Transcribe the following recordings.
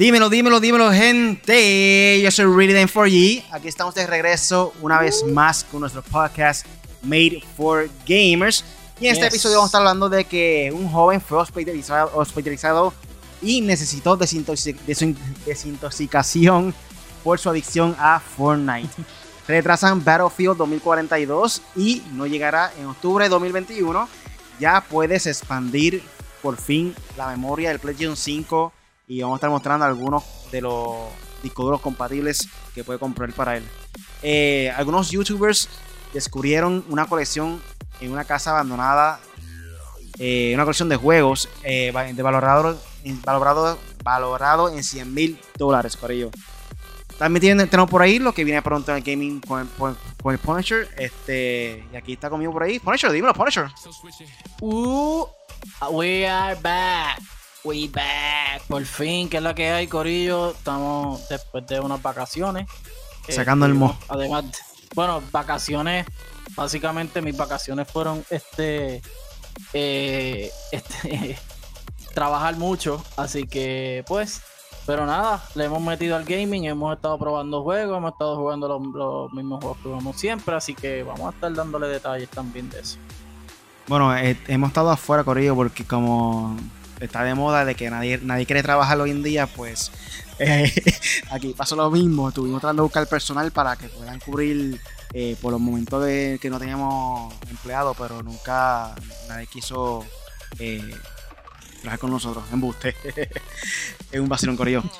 Dímelo, dímelo, dímelo, gente. Yo soy Really Then 4G. Aquí estamos de regreso una vez más con nuestro podcast Made for Gamers. Y en este episodio vamos a estar hablando de que un joven fue hospitalizado, hospitalizado y necesitó desintoxi- desin- desintoxicación por su adicción a Fortnite. Retrasan Battlefield 2042 y no llegará en octubre de 2021. Ya puedes expandir por fin la memoria del PlayStation 5 y vamos a estar mostrando algunos de los discos duros compatibles que puede comprar para él. Eh, algunos youtubers descubrieron una colección en una casa abandonada, eh, una colección de juegos eh, de valorado, valorado, valorado en 100 mil dólares, ello. También tienen, tenemos por ahí lo que viene pronto en el gaming con con- con el Punisher. Este, y aquí está conmigo por ahí. Punisher, dímelo, Punisher. Uh, we are back. We back. Por fin, que es la que hay, Corillo. Estamos después de unas vacaciones. Eh, Sacando el mo. Además, bueno, vacaciones. Básicamente mis vacaciones fueron este. eh, este trabajar mucho. Así que, pues. Pero nada, le hemos metido al gaming, hemos estado probando juegos, hemos estado jugando los, los mismos juegos que jugamos siempre, así que vamos a estar dándole detalles también de eso. Bueno, eh, hemos estado afuera, Corillo, porque como está de moda de que nadie, nadie quiere trabajar hoy en día, pues eh, aquí pasó lo mismo. Estuvimos tratando de buscar personal para que puedan cubrir eh, por los momentos de que no teníamos empleado, pero nunca nadie quiso eh, trabajar con nosotros. Embuste. es un vacilón, Corillo.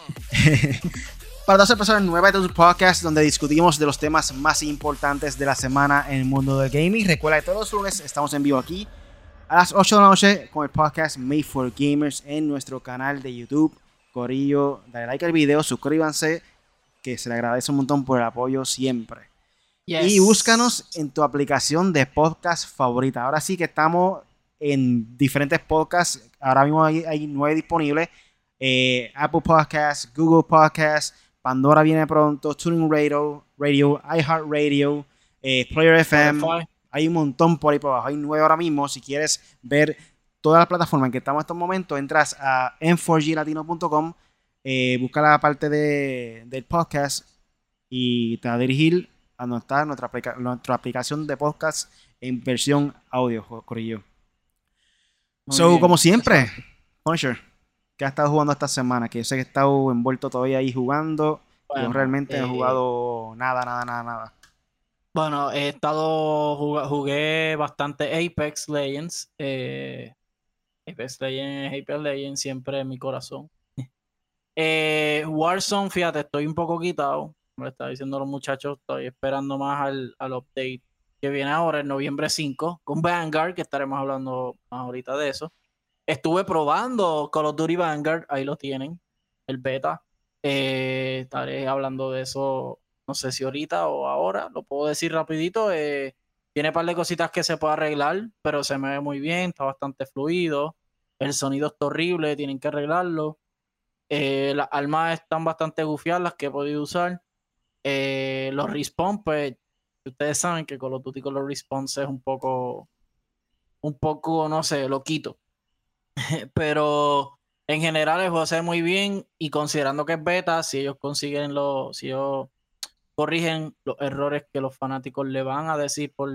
Para las personas nuevas de tu podcast, donde discutimos de los temas más importantes de la semana en el mundo del gaming. Recuerda que todos los lunes estamos en vivo aquí a las 8 de la noche con el podcast Made for Gamers en nuestro canal de YouTube. Corillo, dale like al video, suscríbanse, que se le agradece un montón por el apoyo siempre. Y búscanos en tu aplicación de podcast favorita. Ahora sí que estamos en diferentes podcasts. Ahora mismo hay, hay nueve disponibles. Eh, Apple Podcasts, Google Podcasts, Pandora viene pronto, Tuning Radio, Radio iHeartRadio, eh, Player FM. Spotify. Hay un montón por ahí por abajo. Hay nueve ahora mismo. Si quieres ver todas las plataformas en que estamos en estos momentos, entras a m4glatino.com, eh, busca la parte de, del podcast y te va a dirigir a donde está nuestra, aplica- nuestra aplicación de podcast en versión audio, Corillo. So, bien. como siempre, Punisher, ¿qué has estado jugando esta semana? Que yo sé que he estado envuelto todavía ahí jugando. Bueno, yo realmente no he eh, jugado nada, nada, nada, nada. Bueno, he estado, juga- jugué bastante Apex Legends. eh, Apex Legends, Apex Legends siempre en mi corazón. Eh, Warzone, fíjate, estoy un poco quitado. Me lo estaba diciendo los muchachos, estoy esperando más al, al update que viene ahora, en noviembre 5, con Vanguard, que estaremos hablando más ahorita de eso. Estuve probando Call of Duty Vanguard, ahí lo tienen, el beta. Eh, estaré hablando de eso no sé si ahorita o ahora, lo puedo decir rapidito. eh, tiene un par de cositas que se puede arreglar, pero se me ve muy bien, está bastante fluido. El sonido está horrible, tienen que arreglarlo. Eh, las armas están bastante gufiadas, las que he podido usar. Eh, los respawn, pues, ustedes saben que Call of Duty con los respawns es un poco, un poco, no sé, loquito. pero en general el juego se ve muy bien y considerando que es beta, si ellos consiguen los, si corrigen los errores que los fanáticos le van a decir por,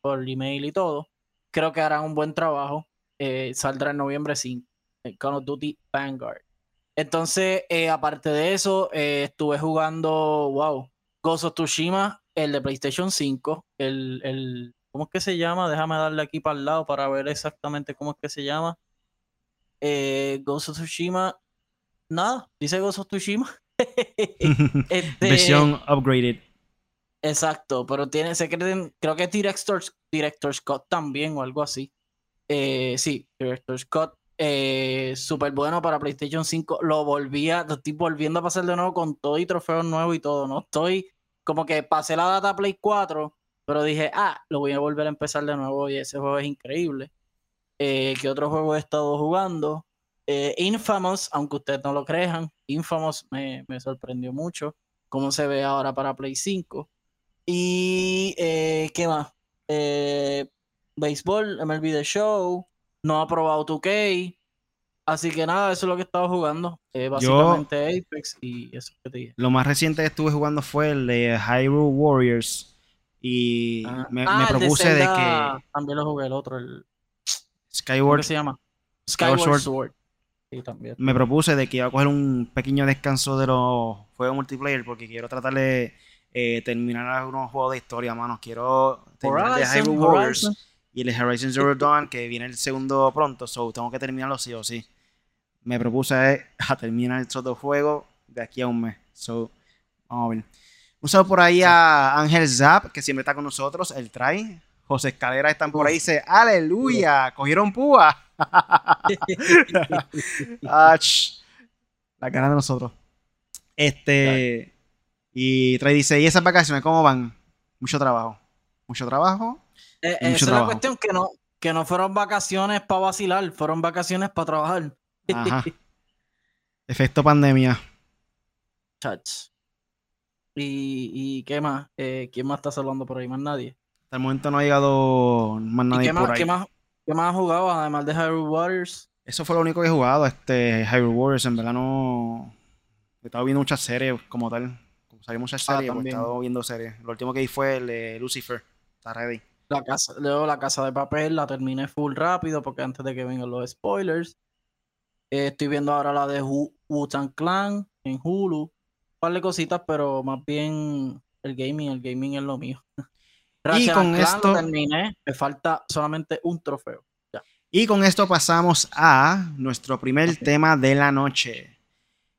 por email y todo, creo que harán un buen trabajo. Eh, saldrá en noviembre 5, el Call of Duty Vanguard. Entonces, eh, aparte de eso, eh, estuve jugando, wow, Ghost of Tsushima, el de PlayStation 5, el, el, ¿cómo es que se llama? Déjame darle aquí para el lado para ver exactamente cómo es que se llama. Eh, Ghost of Tsushima, nada, dice Ghost of Tsushima. Este, Versión upgraded. Exacto, pero tiene, se creen, creo que es Director, Director Scott también o algo así. Eh, sí, Director Scott. Eh, Súper bueno para PlayStation 5. Lo volvía, lo estoy volviendo a pasar de nuevo con todo y trofeos nuevos y todo. No estoy como que pasé la data Play 4, pero dije, ah, lo voy a volver a empezar de nuevo y ese juego es increíble. Eh, ¿Qué otro juego he estado jugando? Eh, Infamous, aunque ustedes no lo crean, Infamous me, me sorprendió mucho cómo se ve ahora para Play 5. Y, eh, ¿qué más? Eh, béisbol, MLB The Show, no ha probado 2K. Así que nada, eso es lo que he estado jugando. Eh, básicamente Apex y eso que te dije. Lo más reciente que estuve jugando fue el de Hyrule Warriors. Y Ah. me, Ah, me propuse de, Zelda, que También lo jugué el otro, el. ¿Cómo Skyward que se llama? Skyward Skyward Sword. Sword. Sí, también. me propuse de que iba a coger un pequeño descanso de los juegos multiplayer porque quiero tratar de eh, terminar algunos juegos de historia, mano. Quiero terminar de Hyrule Warriors y el Horizon Zero Dawn, que viene el segundo pronto, so tengo que terminarlo sí o sí. Me propuse a terminar estos dos juegos de aquí a un mes. So, vamos a ver. Un saludo por ahí a Ángel Zap, que siempre está con nosotros, el Try. José Escalera están por ahí, dice, aleluya, cogieron púa. Ach, la cara de nosotros. Este, y Trey dice, ¿y esas vacaciones cómo van? Mucho trabajo. Mucho trabajo. Eh, Mucho esa es la cuestión, que no, que no fueron vacaciones para vacilar, fueron vacaciones para trabajar. Ajá. Efecto pandemia. Chach. ¿Y, y qué más? Eh, ¿Quién más está saludando por ahí? Más nadie. Hasta el momento no ha llegado más ¿Y nadie qué por más, ahí. qué más, qué más has jugado además de Hyrule Warriors? Eso fue lo único que he jugado, este Hyrule Warriors. En verdad no... He estado viendo muchas series como tal. Como salen muchas Ah, series, pues he estado viendo series. Lo último que vi fue el de Lucifer. Está ready. La casa, luego la casa de papel la terminé full rápido porque antes de que vengan los spoilers. Eh, estoy viendo ahora la de Wu- Wu-Tang Clan en Hulu. Un par de cositas, pero más bien el gaming, el gaming es lo mío. Ratchet con esto- terminé, me falta solamente un trofeo. Y con esto pasamos a nuestro primer tema de la noche.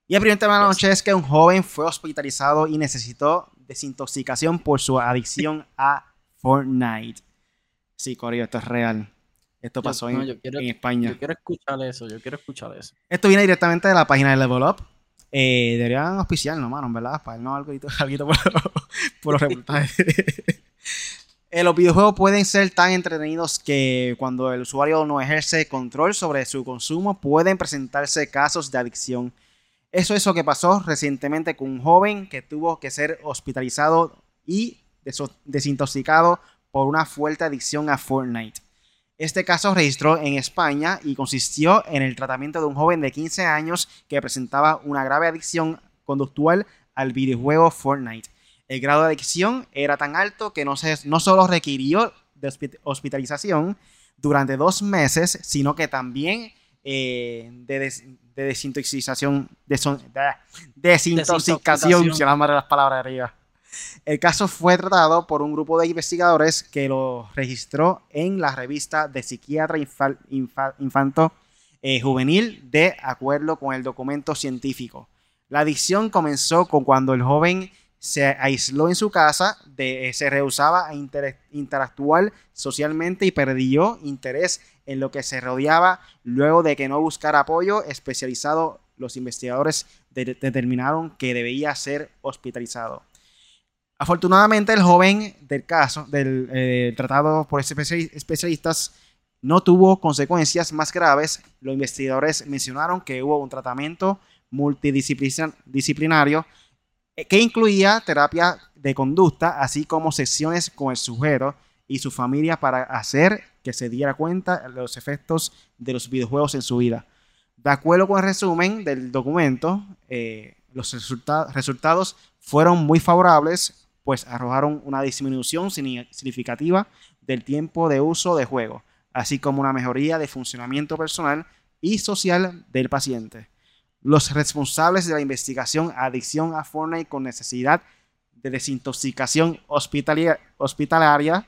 Y el primer tema de la noche es que un joven fue hospitalizado y necesitó desintoxicación por su adicción a Fortnite. Sí, Corio, esto es real. Esto Yo- pasó no, yo quiero- en España. Yo quiero escuchar eso, yo quiero escuchar eso. Esto viene directamente de la página de Level Up. Eh, deberían auspiciarnos, mano, verdad, para no algo, algo por, por los reportajes. Eh, los videojuegos pueden ser tan entretenidos que cuando el usuario no ejerce control sobre su consumo pueden presentarse casos de adicción. Eso es lo que pasó recientemente con un joven que tuvo que ser hospitalizado y desintoxicado por una fuerte adicción a Fortnite. Este caso registró en España y consistió en el tratamiento de un joven de 15 años que presentaba una grave adicción conductual al videojuego Fortnite. El grado de adicción era tan alto que no, se, no solo requirió de hospi- hospitalización durante dos meses, sino que también eh, de, des- de desintoxicación, de de- desintoxicación, si la madre de las palabras arriba. El caso fue tratado por un grupo de investigadores que lo registró en la revista de psiquiatra Infa- Infa- infanto eh, juvenil de acuerdo con el documento científico. La adicción comenzó con cuando el joven se aisló en su casa, de- se rehusaba a inter- interactuar socialmente y perdió interés en lo que se rodeaba luego de que no buscara apoyo especializado. Los investigadores de- determinaron que debía ser hospitalizado. Afortunadamente, el joven del caso, del eh, tratado por especi- especialistas, no tuvo consecuencias más graves. Los investigadores mencionaron que hubo un tratamiento multidisciplinario eh, que incluía terapia de conducta, así como sesiones con el sujeto y su familia para hacer que se diera cuenta de los efectos de los videojuegos en su vida. De acuerdo con el resumen del documento, eh, los resulta- resultados fueron muy favorables, pues arrojaron una disminución signi- significativa del tiempo de uso de juego, así como una mejoría de funcionamiento personal y social del paciente. Los responsables de la investigación adicción a Fortnite con necesidad de desintoxicación hospitalaria,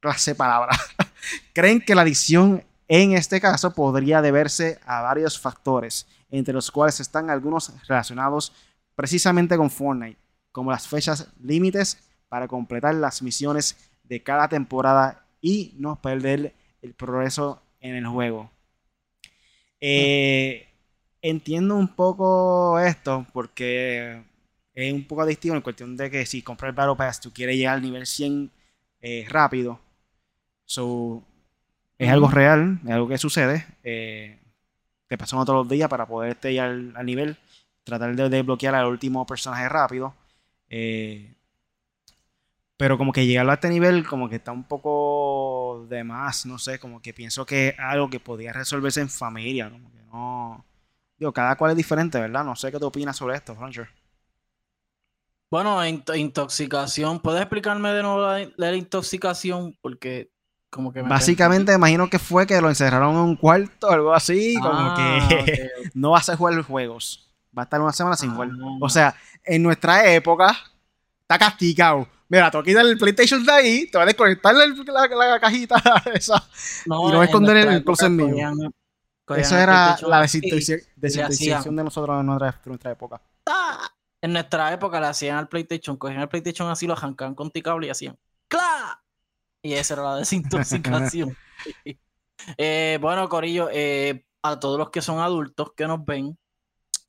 clase palabra, creen que la adicción en este caso podría deberse a varios factores, entre los cuales están algunos relacionados precisamente con Fortnite, como las fechas límites para completar las misiones de cada temporada y no perder el progreso en el juego. Eh, entiendo un poco esto porque es un poco adictivo en cuestión de que si compras el Battle Pass tú quieres llegar al nivel 100 eh, rápido. So, es algo real, es algo que sucede. eh, te pasan todos los días para poderte ir al, al nivel, tratar de desbloquear al último personaje rápido. eh, pero como que llegarlo a este nivel como que está un poco lo demás, no sé, como que pienso que es algo que podía resolverse en familia, como que no... Digo, cada cual es diferente, ¿verdad? No sé qué te opinas sobre esto, Francher. Bueno, intoxicación. ¿Puedes explicarme de nuevo la, la intoxicación? Porque como que... Básicamente, imagino que fue que lo encerraron en un cuarto o algo así, como que ah, no vas a jugar juegos. Va a estar una semana sin jugar. O ah. sea, en nuestra época, está castigado. Mira, voy a el PlayStation de ahí, te vas a desconectar la, cajita esa no, y lo vas a esconder en el closet mío. Eso era la desintoxicación de nosotros en nuestra, época. ¡Ah! En nuestra época le hacían al PlayStation, cogían el PlayStation así, lo arrancaban con ticable y hacían ¡Cla! Y esa era la desintoxicación. Eh, bueno, Corillo, eh, a todos los que son adultos que nos ven,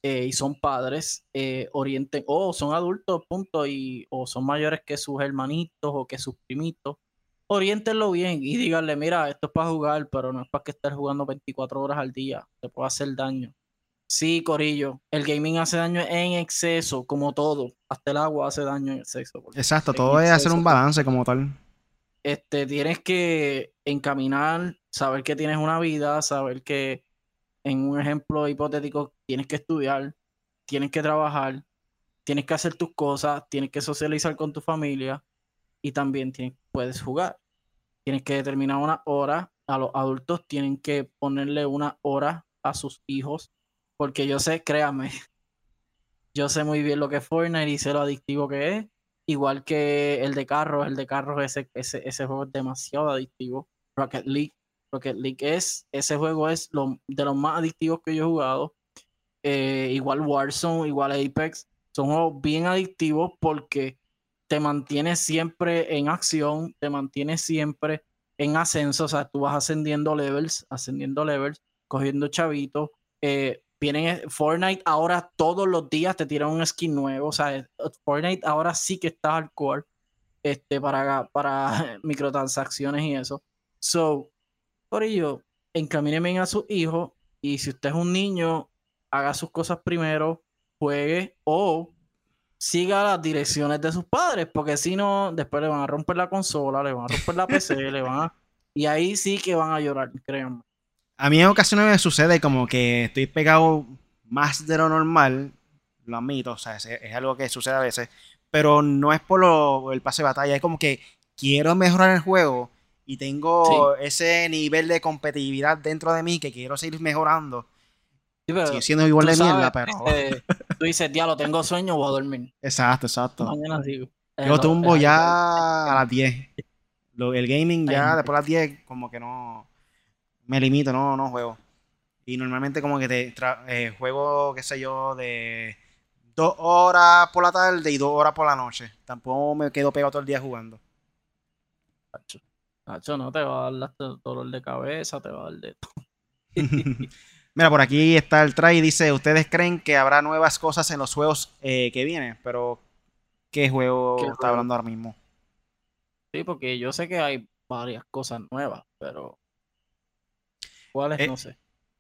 eh, y son padres, orienten, o son adultos, punto, y, o son mayores que sus hermanitos o que sus primitos, orientenlo bien y díganle, mira, esto es para jugar, pero no es para que estés jugando 24 horas al día, te puede hacer daño. Sí, Corillo, el gaming hace daño en exceso, como todo, hasta el agua hace daño en exceso. Exacto, todo es hacer un balance como tal. Este, tienes que encaminar, saber que tienes una vida, saber que en un ejemplo hipotético, tienes que estudiar, tienes que trabajar, tienes que hacer tus cosas, tienes que socializar con tu familia y también puedes jugar. Tienes que determinar una hora. A los adultos tienen que ponerle una hora a sus hijos. Porque yo sé, créame, yo sé muy bien lo que es Fortnite y sé lo adictivo que es. Igual que el de carros, el de carros, ese, ese, ese juego es demasiado adictivo. Rocket League Rocket League es, ese juego es lo, de los más adictivos que yo he jugado. Eh, igual Warzone, igual Apex. Son juegos bien adictivos porque te mantiene siempre en acción, te mantiene siempre en ascenso. O sea, tú vas ascendiendo levels, ascendiendo levels, cogiendo chavitos. Eh, vienen Fortnite ahora todos los días te tiran un skin nuevo. O sea, Fortnite ahora sí que está hardcore este, para, para microtransacciones y eso. So, por ello, encamínenme a sus hijos y si usted es un niño, haga sus cosas primero, juegue o siga las direcciones de sus padres, porque si no, después le van a romper la consola, le van a romper la PC, le van a... Y ahí sí que van a llorar, créanme. A mí en ocasiones me sucede como que estoy pegado más de lo normal, lo admito, o sea, es, algo que sucede a veces, pero no es por el pase de batalla, es como que quiero mejorar el juego y tengo ese nivel de competitividad dentro de mí que quiero seguir mejorando. Sí, siendo igual de mierda, pero. Eh, tú dices, diablo, tengo sueño, voy a dormir. Exacto, exacto. Mañana sigo. Yo tumbo ya a las 10. el gaming ya después de las 10, como que no. Me limito, no, no juego. Y normalmente, como que te eh, juego, qué sé yo, de dos horas por la tarde y dos horas por la noche. Tampoco me quedo pegado todo el día jugando. Nacho, no te va a dar dolor de cabeza, te va a dar de todo. Mira, por aquí está el try. Dice: ¿Ustedes creen que habrá nuevas cosas en los juegos eh, que vienen? Pero, ¿qué juego está hablando ahora mismo? Sí, porque yo sé que hay varias cosas nuevas, pero. ¿Cuáles? Eh, no sé.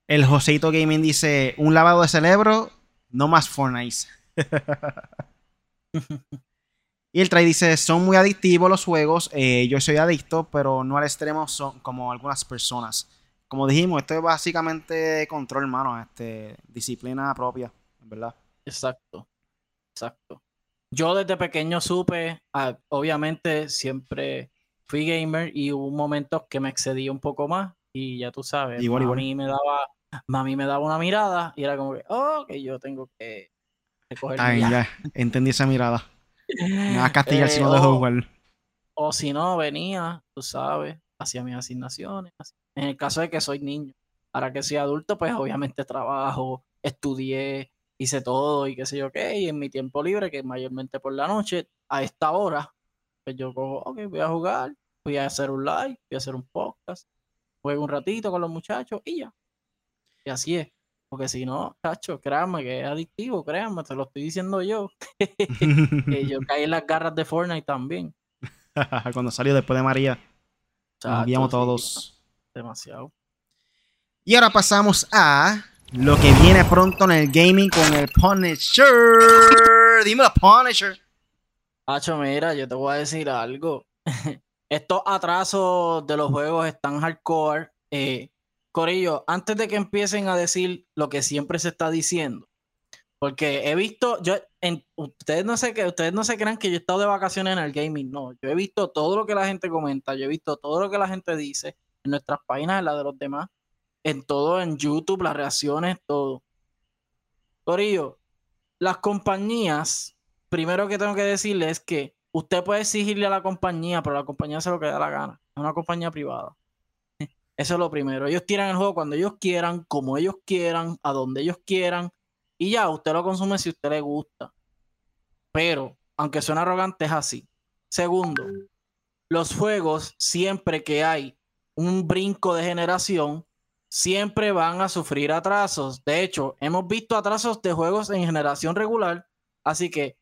El Joseito Gaming dice: Un lavado de cerebro, no más Fortnite. Y el Try dice, son muy adictivos los juegos, eh, yo soy adicto, pero no al extremo son, como algunas personas. Como dijimos, esto es básicamente control, hermano, este, disciplina propia, ¿verdad? Exacto, exacto. Yo desde pequeño supe, ah, obviamente siempre fui gamer y hubo momentos que me excedí un poco más y ya tú sabes, igual, a mí me daba, mami me daba una mirada y era como que, oh, que yo tengo que, coger. ya, entendí esa mirada. Me vas a castigar si no dejo eh, jugar. O si no, venía, tú sabes, hacía mis asignaciones. En el caso de que soy niño. Ahora que soy adulto, pues obviamente trabajo, estudié, hice todo y qué sé yo qué. Y en mi tiempo libre, que mayormente por la noche, a esta hora, pues yo cojo, ok, voy a jugar, voy a hacer un live, voy a hacer un podcast, juego un ratito con los muchachos y ya. Y así es. Porque si no, cacho, créanme que es adictivo, créanme, te lo estoy diciendo yo. que yo caí en las garras de Fortnite también. Cuando salió después de María. Enviamos todos. demasiado. Y ahora pasamos a lo que viene pronto en el gaming con el Punisher. Dímelo, Punisher. Hacho, mira, yo te voy a decir algo. estos atrasos de los juegos están hardcore. Eh, Corillo, antes de que empiecen a decir lo que siempre se está diciendo, porque he visto, yo, en, ustedes no sé que ustedes no se crean que yo he estado de vacaciones en el gaming, no, yo he visto todo lo que la gente comenta, yo he visto todo lo que la gente dice en nuestras páginas, en la de los demás, en todo, en YouTube, las reacciones, todo. Corillo, las compañías, primero que tengo que decirles es que usted puede exigirle a la compañía, pero la compañía hace lo que da la gana. Es una compañía privada. Eso es lo primero. Ellos tiran el juego cuando ellos quieran, como ellos quieran, a donde ellos quieran. Y ya, usted lo consume si usted le gusta. Pero, aunque suene arrogante, es así. Segundo, los juegos, siempre que hay un brinco de generación, siempre van a sufrir atrasos. De hecho, hemos visto atrasos de juegos en generación regular. Así que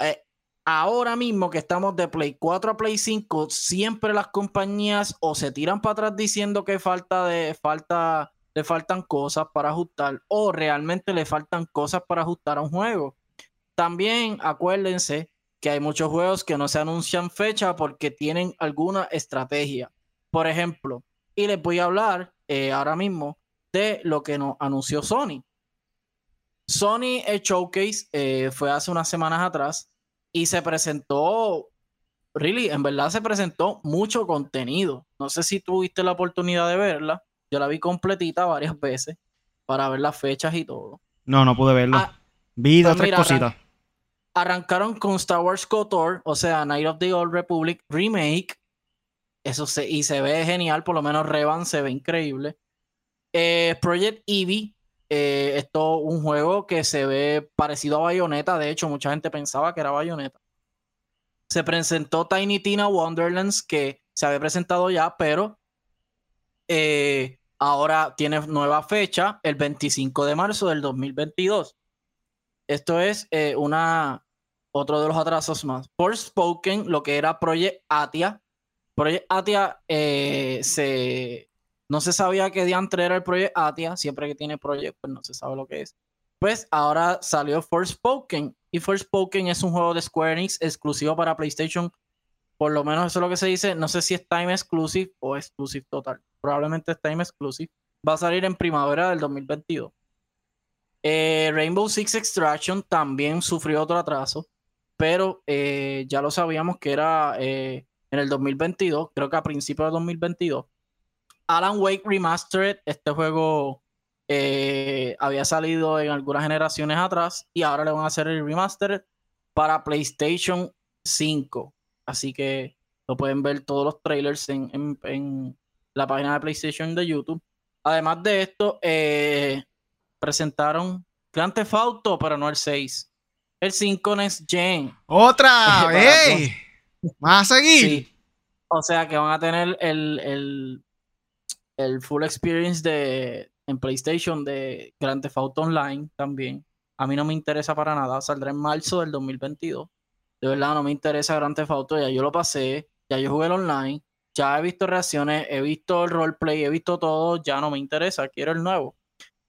eh, ahora mismo que estamos de Play 4 a Play 5, siempre las compañías o se tiran para atrás diciendo que falta de falta le faltan cosas para ajustar o realmente le faltan cosas para ajustar a un juego. También acuérdense que hay muchos juegos que no se anuncian fecha porque tienen alguna estrategia. Por ejemplo, y les voy a hablar eh, ahora mismo de lo que nos anunció Sony. Sony el Showcase eh, fue hace unas semanas atrás y se presentó, really, en verdad se presentó mucho contenido. No sé si tuviste la oportunidad de verla. Yo la vi completita varias veces para ver las fechas y todo. No, no pude verla. Ah, vi dos, pues tres cositas. Arrancaron con Star Wars KOTOR, o sea, Night of the Old Republic Remake. Eso se, y se ve genial, por lo menos Revan se ve increíble. Eh, Project Eevee, eh, esto es un juego que se ve parecido a Bayonetta. De hecho, mucha gente pensaba que era Bayonetta. Se presentó Tiny Tina Wonderlands, que se había presentado ya, pero eh, ahora tiene nueva fecha, el 25 de marzo del 2022. Esto es eh, una otro de los atrasos más. Spoken, lo que era Project Atia. Project Atia se no se sabía que diantre era el proyecto Atia. Siempre que tiene proyecto, pues no se sabe lo que es. Pues ahora salió Forspoken. Y Forspoken es un juego de Square Enix exclusivo para PlayStation. Por lo menos eso es lo que se dice. No sé si es Time Exclusive o Exclusive Total. Probablemente es Time Exclusive. Va a salir en primavera del 2022. Eh, Rainbow Six Extraction también sufrió otro atraso. Pero eh, ya lo sabíamos que era eh, en el 2022. Creo que a principios de 2022. Alan Wake Remastered, este juego eh, había salido en algunas generaciones atrás y ahora le van a hacer el remastered para PlayStation 5. Así que lo pueden ver todos los trailers en, la página de PlayStation de YouTube. Además de esto, eh, presentaron Grand Theft Auto, pero no el 6. El 5 Next Gen. ¡Otra! ¡Ey! ¿Vas a seguir? O sea que van a tener el el full experience de en PlayStation de Grand Theft Auto Online también. A mí no me interesa para nada. Saldrá en marzo del 2022. De verdad, no me interesa Grand Theft. Ya yo lo pasé. Ya yo jugué el online. Ya he visto reacciones. He visto el roleplay. He visto todo. Ya no me interesa. Quiero el nuevo.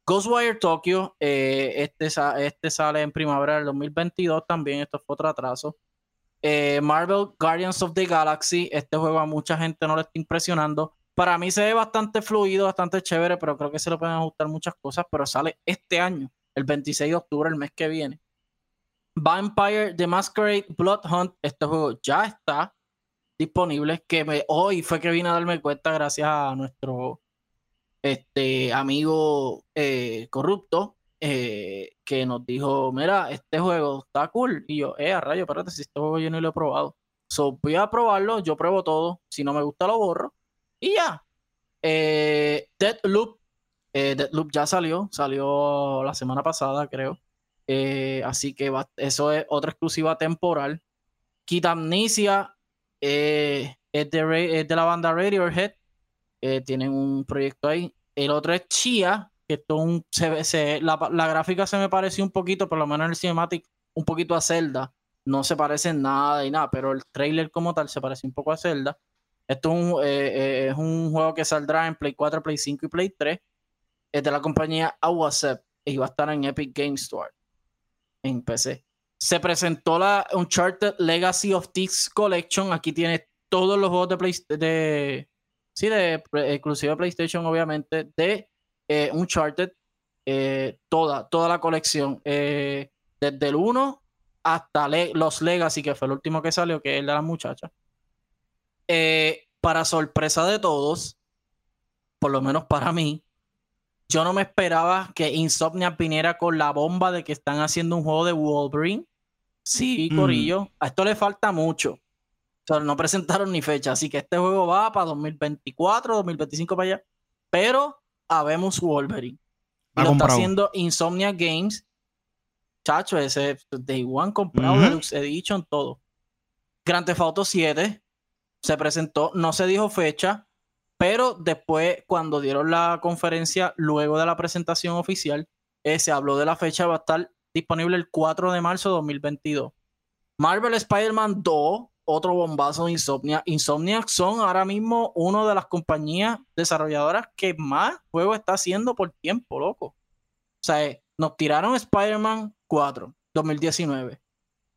Ghostwire Tokyo. Eh, este, este sale en primavera del 2022 también. Esto fue otro atraso. Eh, Marvel Guardians of the Galaxy. Este juego a mucha gente no le está impresionando. Para mí se ve bastante fluido, bastante chévere, pero creo que se le pueden ajustar muchas cosas, pero sale este año, el 26 de octubre, el mes que viene. Vampire The Masquerade Blood Hunt, este juego ya está disponible, que hoy fue que vine a darme cuenta gracias a nuestro este, amigo eh, corrupto, eh, que nos dijo, mira, este juego está cool. Y yo, eh, a rayo, espérate, si este juego yo no lo he probado. So, voy a probarlo, yo pruebo todo. Si no me gusta, lo borro. Y ya. Eh, Deadloop. Eh, Deadloop ya salió. Salió la semana pasada, creo. Eh, así que eso es otra exclusiva temporal. Kid Amnesia eh, es, de, la banda Radiohead. tienen un proyecto ahí. El otro es Chia, que esto se, la, gráfica se me pareció un poquito, por lo menos en el cinematic, un poquito a Zelda. No se parece nada y nada, pero el trailer como tal se parece un poco a Zelda. Esto eh, eh, es un, juego que saldrá en Play 4, Play 5 y Play 3. Es de la compañía Awasep y va a estar en Epic Game Store en PC. Se presentó la Uncharted Legacy of Thieves Collection. Aquí tiene todos los juegos de PlayStation, de, sí, de exclusiva PlayStation, obviamente, de eh, Uncharted, eh, toda, toda la colección, eh, desde el 1 hasta los Legacy, que fue el último que salió, que es el de la muchacha. para sorpresa de todos, por lo menos para mí, yo no me esperaba que Insomnia viniera con la bomba de que están haciendo un juego de Wolverine. Sí, mm. Corillo. A esto le falta mucho. O sea, no presentaron ni fecha. Así que este juego va para 2024, 2025 para allá. Pero habemos Wolverine. Y lo está haciendo Insomnia Games. Chacho, ese Day One comprado, Deluxe Edition, todo. Grand Theft Auto 7 se presentó, no se dijo fecha, pero después, cuando dieron la conferencia, luego de la presentación oficial, eh, se habló de la fecha, va a estar disponible el 4 de marzo de 2022. Marvel Spider-Man 2 otro bombazo de Insomnia. Insomnia son ahora mismo una de las compañías desarrolladoras que más juegos está haciendo por tiempo, loco. O sea, eh, nos tiraron Spider-Man 4, 2019.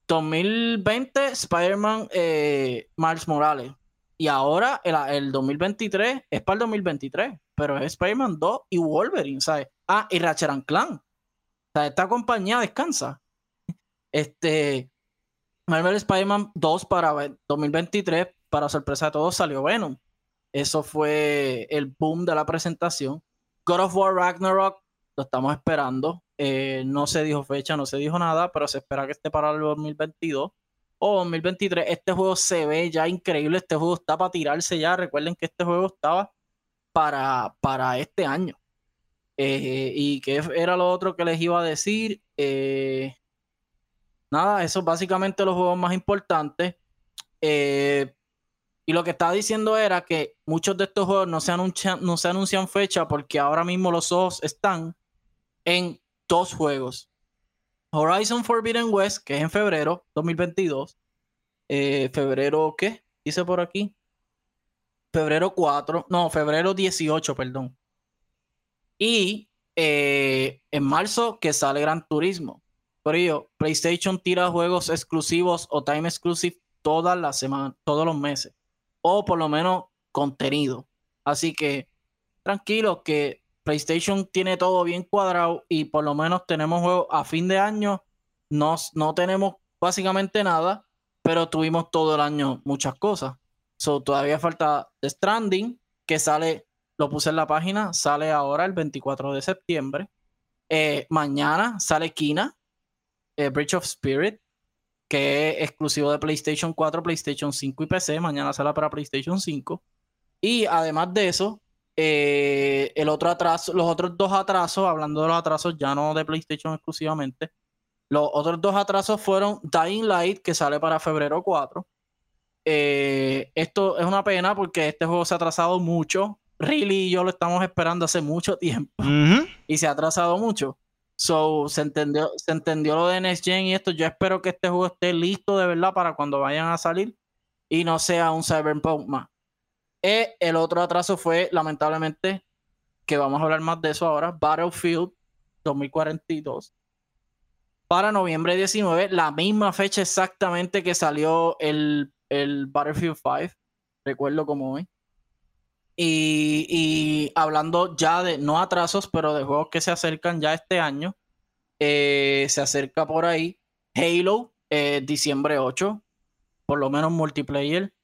2020, Spider-Man eh, Miles Morales. Y ahora el, 2023 es para el 2023, pero es Spider-Man 2 y Wolverine, ¿sabes? Ah, y Ratchet Clan. O sea, esta compañía descansa. Este, Marvel Spider-Man 2 para 2023, para sorpresa de todos, salió Venom. Eso fue el boom de la presentación. God of War Ragnarok, lo estamos esperando. Eh, no se dijo fecha, no se dijo nada, pero se espera que esté para el 2022 o 2023. Este juego se ve ya increíble. Este juego está para tirarse ya. Recuerden que este juego estaba para, para este año. Eh, y que era lo otro que les iba a decir. Eh, nada, eso es básicamente los juegos más importantes. Eh, y lo que estaba diciendo era que muchos de estos juegos no se, anuncian, no se anuncian fecha porque ahora mismo los ojos están en dos juegos. Horizon Forbidden West, que es en febrero 2022. Eh, febrero, ¿qué? Dice por aquí. Febrero 4, no, febrero 18, perdón. Y eh, en marzo que sale Gran Turismo. Por ello, PlayStation tira juegos exclusivos o time exclusive todas las semanas, todos los meses. O por lo menos contenido. Así que tranquilo que PlayStation tiene todo bien cuadrado y por lo menos tenemos juegos a fin de año. No, no tenemos básicamente nada, pero tuvimos todo el año muchas cosas. So, todavía falta Stranding, que sale, lo puse en la página, sale ahora el 24 de septiembre. Eh, mañana sale Kina, eh, Bridge of Spirit, que es exclusivo de PlayStation 4, PlayStation 5 y PC. Mañana sale para PlayStation 5. Y además de eso, eh, el otro atraso, los otros dos atrasos, hablando de los atrasos ya no de PlayStation exclusivamente, los otros dos atrasos fueron Dying Light, que sale para febrero 4. Eh, esto es una pena porque este juego se ha atrasado mucho. Really, yo lo estamos esperando hace mucho tiempo. Y se ha atrasado mucho. So, se entendió, se entendió lo de Next Gen y esto. Yo espero que este juego esté listo de verdad para cuando vayan a salir y no sea un Cyberpunk más. Eh, el otro atraso fue, lamentablemente, que vamos a hablar más de eso ahora, Battlefield 2042. Para noviembre 19, la misma fecha exactamente que salió el, el Battlefield 5. Recuerdo como hoy. Y, hablando ya de, no atrasos, pero de juegos que se acercan ya este año, eh, se acerca por ahí Halo, eh, diciembre 8, por lo menos multiplayer.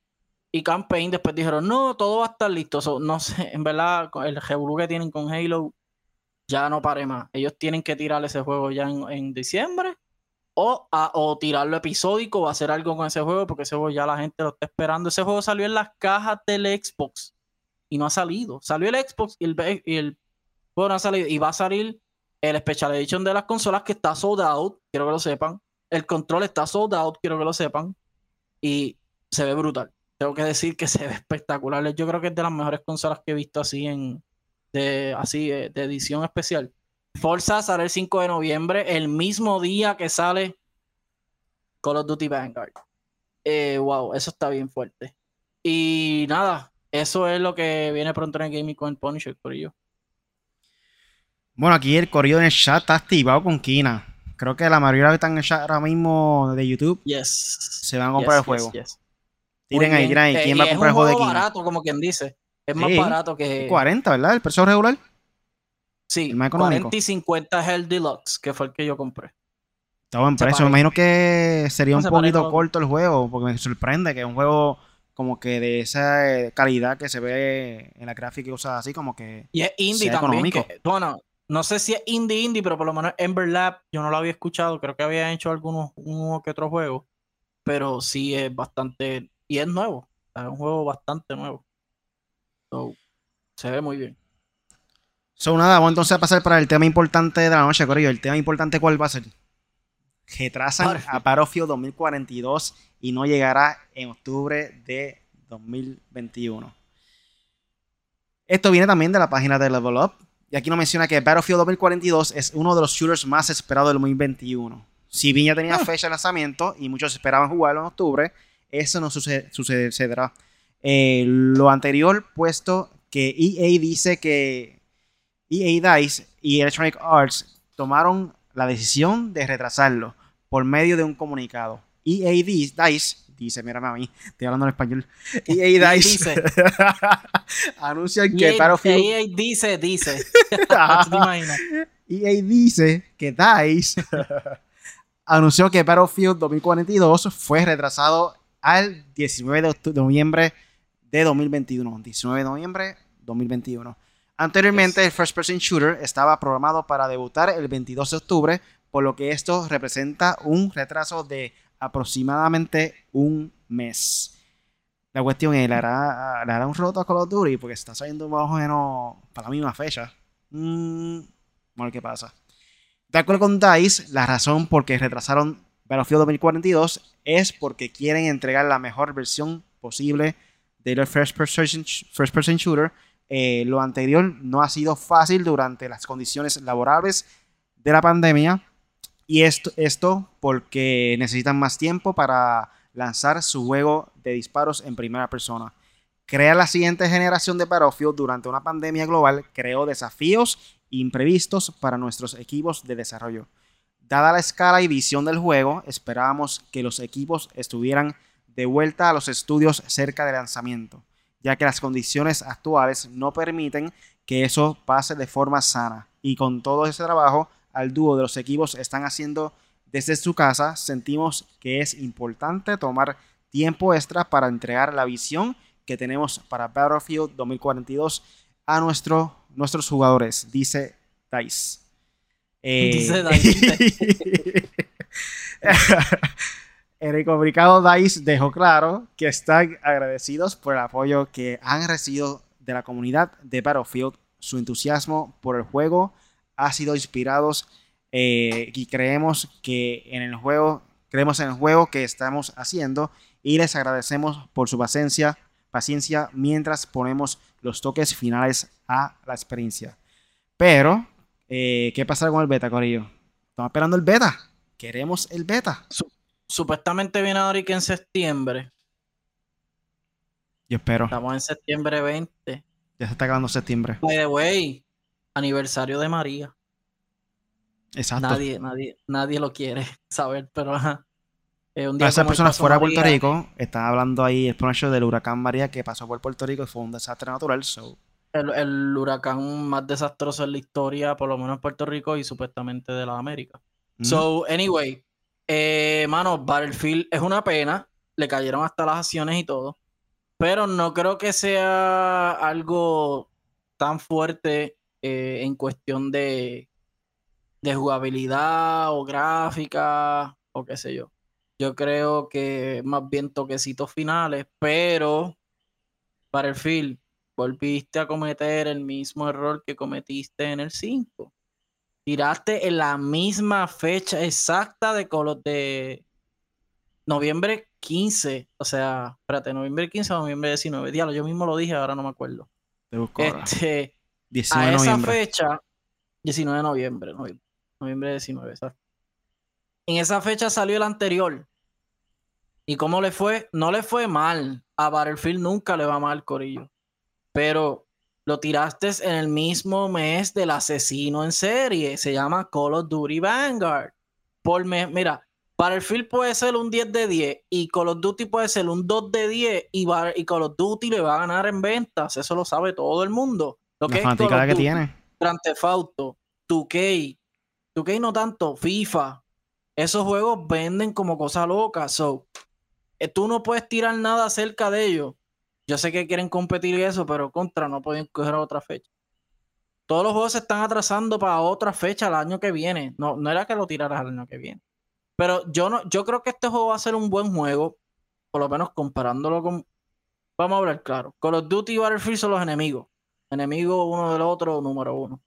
Y Campaign después dijeron, no, todo va a estar listo. no sé, en verdad, el revolú que tienen con Halo ya no pare más. Ellos tienen que tirar ese juego ya en, diciembre o, o tirarlo episódico o hacer algo con ese juego porque ese juego ya la gente lo está esperando. Ese juego salió en las cajas del Xbox y no ha salido. Salió el Xbox y el, y el bueno, ha salido. Y va a salir el Special Edition de las consolas que está sold out, quiero que lo sepan. El control está sold out, quiero que lo sepan. Y se ve brutal. Tengo que decir que se ve espectacular. Yo creo que es de las mejores consolas que he visto así en de así de, edición especial. Forza sale el 5 de noviembre, el mismo día que sale Call of Duty Vanguard. Eh, wow, eso está bien fuerte. Y nada, eso es lo que viene pronto en el gaming con el Punisher, Corillo. Bueno, aquí el corrido en el chat está activado con Kina. Creo que la mayoría que están en el chat ahora mismo de YouTube yes. se van a comprar el juego. Tiren ahí, tiren ahí. ¿Quién va a comprar el juego de Kino? barato, como quien dice. Es más barato que. 40, ¿verdad? El precio regular. Sí, el más económico. 40 y 50 es el Deluxe, que fue el que yo compré. Está buen precio. Me imagino que sería No un poquito corto el juego, porque me sorprende que es un juego como que de esa eh, calidad que se ve en la gráfica y cosas así, como que Y es indie también. que- bueno, no sé si es indie indie, pero por lo menos Ember Lab yo no lo había escuchado. Creo que había hecho algunos uno que otro juego. Pero sí es bastante. Y es nuevo. Es un juego bastante nuevo. So, se ve muy bien. So, nada, vamos entonces a pasar para el tema importante de la noche, Corillo. El tema importante, ¿cuál va a ser? Retrasan Battlefield. a Battlefield 2042 y no llegará en octubre de 2021. Esto viene también de la página de Level Up. Y aquí nos menciona que Battlefield 2042 es uno de los shooters más esperados del 2021. Si bien ya tenía fecha de lanzamiento y muchos esperaban jugarlo en octubre, eso no suce- sucederá. Eh, lo anterior, puesto que EA dice que EA Dice y Electronic Arts tomaron la decisión de retrasarlo por medio de un comunicado. EA Di- Dice, dice, mírame a mí, estoy hablando en español. EA Dice dice. anuncian que EA, Battlefield EA dice, dice. EA dice que DICE anunció que Battlefield 2042 fue retrasado al 19 de noviembre de 2021. 19 de noviembre 2021. Anteriormente, Yes. el First Person Shooter estaba programado para debutar el 22 de octubre, por lo que esto representa un retraso de aproximadamente un mes. La cuestión es, ¿le hará, ¿le hará un roto a Call of Duty? Porque está saliendo más o menos para la misma fecha. Mm, ver qué pasa. De acuerdo con DICE, la razón por que retrasaron Battlefield 2042 es porque quieren entregar la mejor versión posible del first person, first person shooter. Eh, lo anterior no ha sido fácil durante las condiciones laborables de la pandemia. Y esto, esto porque necesitan más tiempo para lanzar su juego de disparos en primera persona. Crear la siguiente generación de Battlefield durante una pandemia global creó desafíos imprevistos para nuestros equipos de desarrollo. Dada la escala y visión del juego, esperábamos que los equipos estuvieran de vuelta a los estudios cerca del lanzamiento, ya que las condiciones actuales no permiten que eso pase de forma sana. Y con todo ese trabajo, al dúo de los equipos están haciendo desde su casa, sentimos que es importante tomar tiempo extra para entregar la visión que tenemos para Battlefield 2042 a nuestro, nuestros jugadores, dice Dice. Eh, Dice Dice. en el comunicado DICE dejó claro que están agradecidos por el apoyo que han recibido de la comunidad de Battlefield. Su entusiasmo por el juego ha sido inspirados eh, y creemos que en el juego, creemos en el juego que estamos haciendo y les agradecemos por su paciencia, paciencia mientras ponemos los toques finales a la experiencia. Pero, eh, ¿qué pasará con el beta, Corillo? Estamos esperando el beta. Queremos el beta. Supuestamente viene ahora que en septiembre. Yo espero. Estamos en septiembre 20. Ya se está acabando septiembre. By the way, aniversario de María. Exacto. Nadie, nadie, nadie lo quiere saber, pero ajá. Eh, un día esas personas fuera de Puerto María. Rico, están hablando ahí el pronuncio del huracán María que pasó por Puerto Rico y fue un desastre natural. So, El, el huracán más desastroso en la historia, por lo menos en Puerto Rico y supuestamente de la América. mm, So, anyway, eh, mano, Battlefield es una pena. Le cayeron hasta las acciones y todo. Pero no creo que sea algo tan fuerte eh, en cuestión de, de jugabilidad o gráfica o qué sé yo. Yo creo que más bien toquecitos finales, pero Battlefield, volviste a cometer el mismo error que cometiste en el 5 tiraste en la misma fecha exacta de de noviembre 15. O sea, espérate, noviembre 15 o noviembre 19. Diablo, yo mismo lo dije, ahora no me acuerdo. te busco. Este, 19 a esa noviembre. fecha, 19 de noviembre, novie- noviembre 19, exacto. En esa fecha salió el anterior. ¿Y cómo le fue? No le fue mal. A Battlefield nunca le va mal, Corillo. Pero lo tiraste en el mismo mes del asesino en serie. Se llama Call of Duty Vanguard. Por mes, mira, Battlefield puede ser un 10 de 10 y Call of Duty puede ser un 2 de 10 y, y Call of Duty le va a ganar en ventas. Eso lo sabe todo el mundo. Lo que La es Call of que Duty, tiene. Grand Theft Auto, 2K, 2K no tanto, FIFA. Esos juegos venden como cosa loca. So, eh, tú no puedes tirar nada acerca de ellos. Yo sé que quieren competir y eso, pero contra no pueden coger otra fecha. Todos los juegos se están atrasando para otra fecha el año que viene. No, no era que lo tiraras el año que viene. Pero yo no, yo creo que este juego va a ser un buen juego. Por lo menos comparándolo con. Vamos a hablar claro. Call of Duty y Battlefield son los enemigos. Enemigos uno del otro, número uno.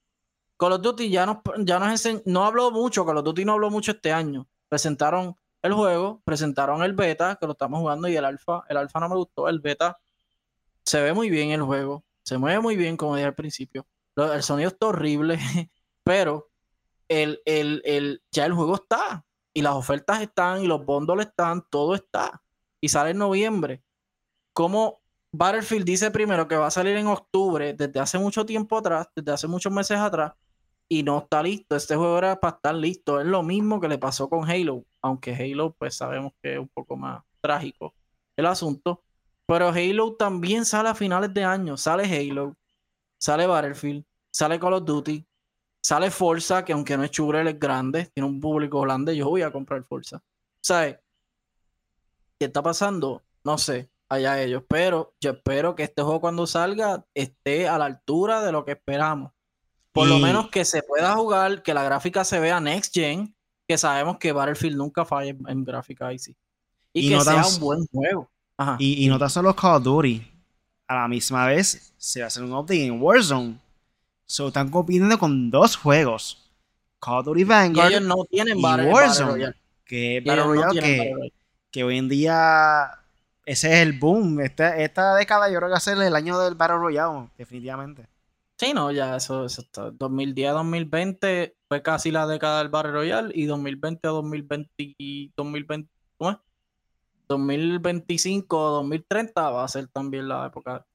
Call of Duty ya nos, ya nos enseñó, no habló mucho, Call of Duty no habló mucho este año. Presentaron el juego, presentaron el beta, que lo estamos jugando, y el alfa. El alfa no me gustó, el beta se ve muy bien el juego, se mueve muy bien, como dije al principio. El sonido está horrible, pero el, el, el, ya el juego está, y las ofertas están, y los bundles están, todo está, y sale en noviembre. Como Battlefield dice primero que va a salir en octubre, desde hace mucho tiempo atrás, desde hace muchos meses atrás, y no está listo. Este juego era para estar listo. Es lo mismo que le pasó con Halo, aunque Halo, pues sabemos que es un poco más trágico el asunto. Pero Halo también sale a finales de año. Sale Halo, sale Battlefield, sale Call of Duty, sale Forza, que aunque no es chubrel, es grande, tiene un público grande. Yo voy a comprar Forza. ¿Sabes? ¿Qué está pasando? No sé, allá ellos. Pero yo espero que este juego cuando salga esté a la altura de lo que esperamos. Por lo menos que se pueda jugar, que la gráfica se vea next gen, que sabemos que Battlefield nunca falla en, en gráfica ahí sí. Y, Y que no sea un buen juego. Ajá. Y, y no tan solo Call of Duty. A la misma vez se va a hacer un update en Warzone. So están compitiendo con dos juegos. Call of Duty Y Vanguard, ellos no tienen y Battle, Warzone, Battle que es Y Battle no Royale, que, Battle que hoy en día ese es el boom. Esta, esta década yo creo que va a ser el año del Battle Royale, definitivamente. Sí, no, ya eso, eso está. 2010 a 2020 fue casi la década del Battle Royale y 2020 a 2020, y 2020 ¿cómo es? 2025 o 2030 va a ser también la época.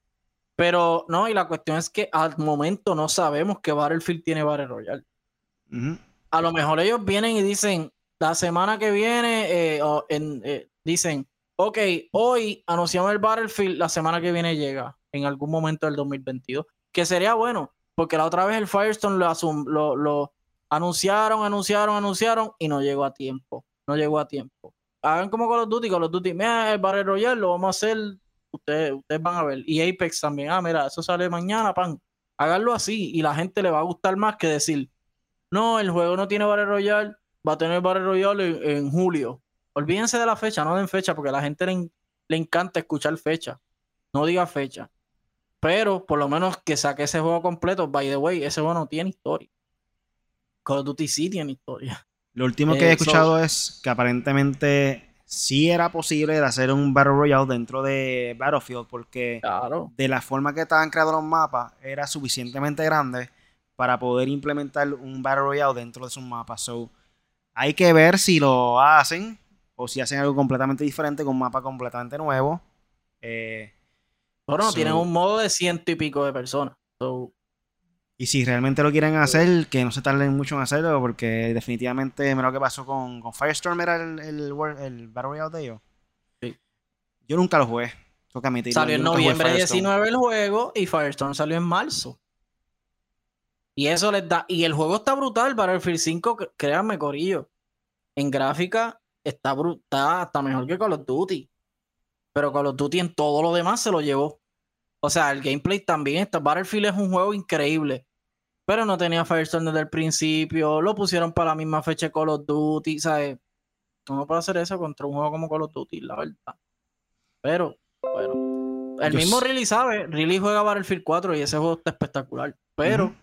Pero no, y la cuestión es que al momento no sabemos que Battlefield tiene Battle Royale. Ujú. A lo mejor ellos vienen y dicen, la semana que viene, eh, o en, eh, dicen, ok, hoy anunciamos el Battlefield, la semana que viene llega, en algún momento del 2022, que sería bueno, porque la otra vez el Firestone lo, asum- lo, lo anunciaron, anunciaron, anunciaron y no llegó a tiempo, no llegó a tiempo. Hagan como con los Duty, con los Duty, mira, el Battle Royale lo vamos a hacer, ustedes, ustedes van a ver, y Apex también, ah, mira, eso sale mañana, pan, háganlo así y la gente le va a gustar más que decir, no, el juego no tiene Battle Royale, va a tener Battle Royale en, julio. Olvídense de la fecha, no den fecha, porque a la gente le, le encanta escuchar fecha. No diga fecha. Pero por lo menos que saque ese juego completo. By the way, ese juego no tiene historia. Call of Duty sí tiene historia. Lo último que Eh, he so- escuchado es que aparentemente sí era posible de hacer un Battle Royale dentro de Battlefield porque Claro. de la forma que estaban creados los mapas era suficientemente grande para poder implementar un Battle Royale dentro de sus mapas. So, hay que ver si lo hacen o si hacen algo completamente diferente con un mapa completamente nuevo. Eh, Bueno, So- tienen un modo de ciento y pico de personas. So, y si realmente lo quieren hacer, que no se tarden mucho en hacerlo, porque definitivamente, mira lo que pasó con, con Firestorm, era el, el, el Battle Royale de ellos. Sí. Yo nunca lo jugué. Admitirlo, salió en noviembre Firestorm. 19 el juego y Firestorm salió en marzo. Y eso les da. Y el juego está brutal. Battlefield 5, cr- créanme, Corillo. En gráfica está brutal, está mejor que Call of Duty. Pero Call of Duty en todo lo demás se lo llevó. O sea, el gameplay también está. Battlefield es un juego increíble. Pero no tenía Firestorm desde el principio. Lo pusieron para la misma fecha de Call of Duty. ¿Sabes? No puede hacer eso contra un juego como Call of Duty, la verdad. Pero, bueno. El Yo mismo s- Riley sabe. Riley juega Battlefield 4 y ese juego está espectacular. Pero, Ujú.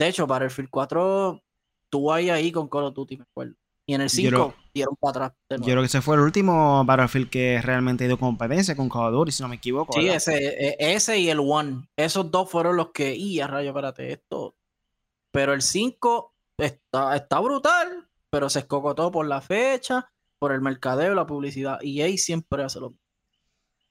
de hecho, Battlefield 4 tuvo ahí ahí con Call of Duty, me acuerdo. Y en el Yo 5 creo- dieron para atrás. Yo creo que ese fue el último Battlefield que realmente dio competencia con Call of Duty, si no me equivoco. Sí, ¿verdad? ese, e- ese y el One. Esos dos fueron los que. Y a rayo, espérate, esto. Pero el 5 está, está brutal, pero se escocotó por la fecha, por el mercadeo, la publicidad. Y ahí siempre hace lo mismo.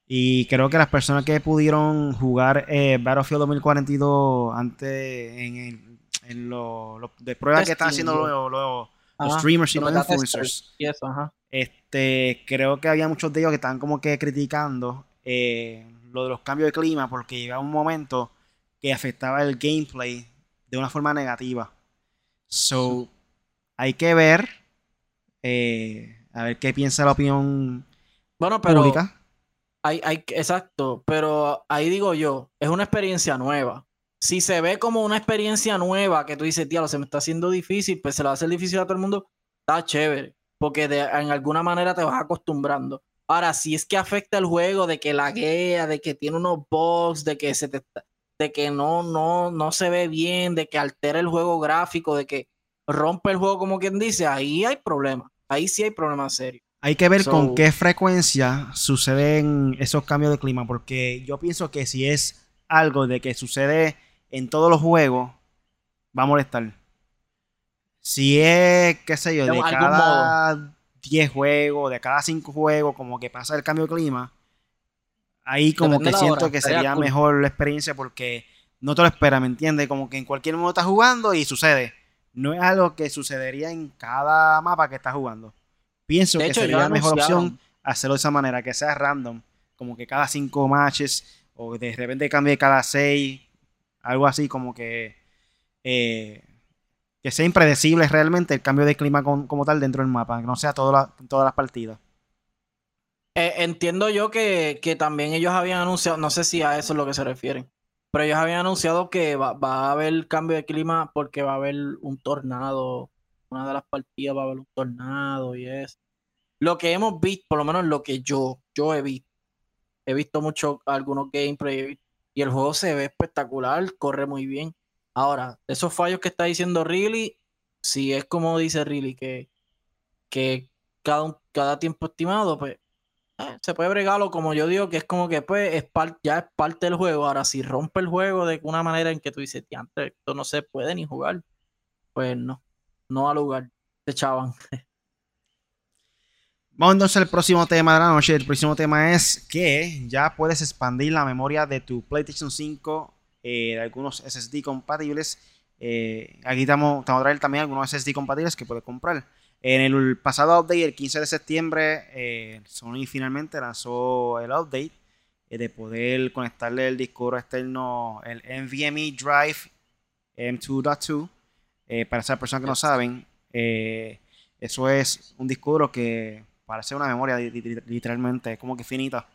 Y creo que las personas que pudieron jugar eh, Battlefield 2042 antes en, el, en lo, lo- de pruebas que están haciendo los, los- streamers y los influencers. testers y eso, ajá. Este, creo que había muchos de ellos que estaban como que criticando eh, lo de los cambios de clima porque llegaba un momento que afectaba el gameplay de una forma negativa. So, hay que ver, eh, a ver qué piensa la opinión Bueno, pero pública. hay, hay, exacto, pero ahí digo yo, es una experiencia nueva. Si se ve como una experiencia nueva que tú dices, tío, se me está haciendo difícil, pues se lo va a hacer difícil a todo el mundo, está chévere, porque de, en alguna manera te vas acostumbrando. Ahora, si es que afecta el juego, de que laguea, de que tiene unos bugs, de que se te está- de que no, no, no se ve bien, de que altera el juego gráfico, de que rompe el juego, como quien dice, ahí hay problemas. Ahí sí hay problemas serios. Hay que ver con qué frecuencia suceden esos cambios de clima, porque yo pienso que si es algo de que sucede en todos los juegos, va a molestar. Si es, qué sé yo, De cada 10 juegos, de cada 5 juegos, como que pasa el cambio de clima, ahí como Depende que siento hora, que sería cool. mejor la experiencia porque no te lo esperas, ¿me entiendes? Como que en cualquier modo estás jugando y sucede. No es algo que sucedería en cada mapa que estás jugando. Pienso De que hecho, sería la mejor opción hacerlo de esa manera, que sea random, como que cada cinco matches, o de repente cambie cada seis, algo así como que eh, que sea impredecible realmente el cambio de clima con- como tal dentro del mapa, que no sea toda la- todas las partidas. Eh, entiendo yo que, que también ellos habían anunciado, no sé si a eso es lo que se refieren, pero ellos habían anunciado que va, va a haber cambio de clima porque va a haber un tornado, una de las partidas va a haber un tornado y eso. Lo que hemos visto, por lo menos lo que yo, yo he visto, he visto mucho algunos gameplay y el juego se ve espectacular, corre muy bien. Ahora, esos fallos que está diciendo Riley, si es como dice Riley, que, que cada, cada tiempo estimado, pues eh, se puede bregarlo como yo digo, que es como que pues es ya es parte del juego. Ahora, si rompe el juego de una manera en que tú dices, "Diantre, esto no se puede ni jugar, pues no, no al lugar, te echaban. Vamos entonces al próximo tema de la noche. El próximo tema es que ya puedes expandir la memoria de tu PlayStation 5 eh, de algunos SSD compatibles. Eh, aquí estamos, estamos a traer también algunos SSD compatibles que puedes comprar. En el pasado update, el 15 de septiembre, eh, Sony finalmente lanzó el update eh, de poder conectarle el disco externo, el NVMe Drive M2.2. Eh, para esas personas que no saben, eso es un disco duro que parece una memoria li- li- literalmente, es como que finita.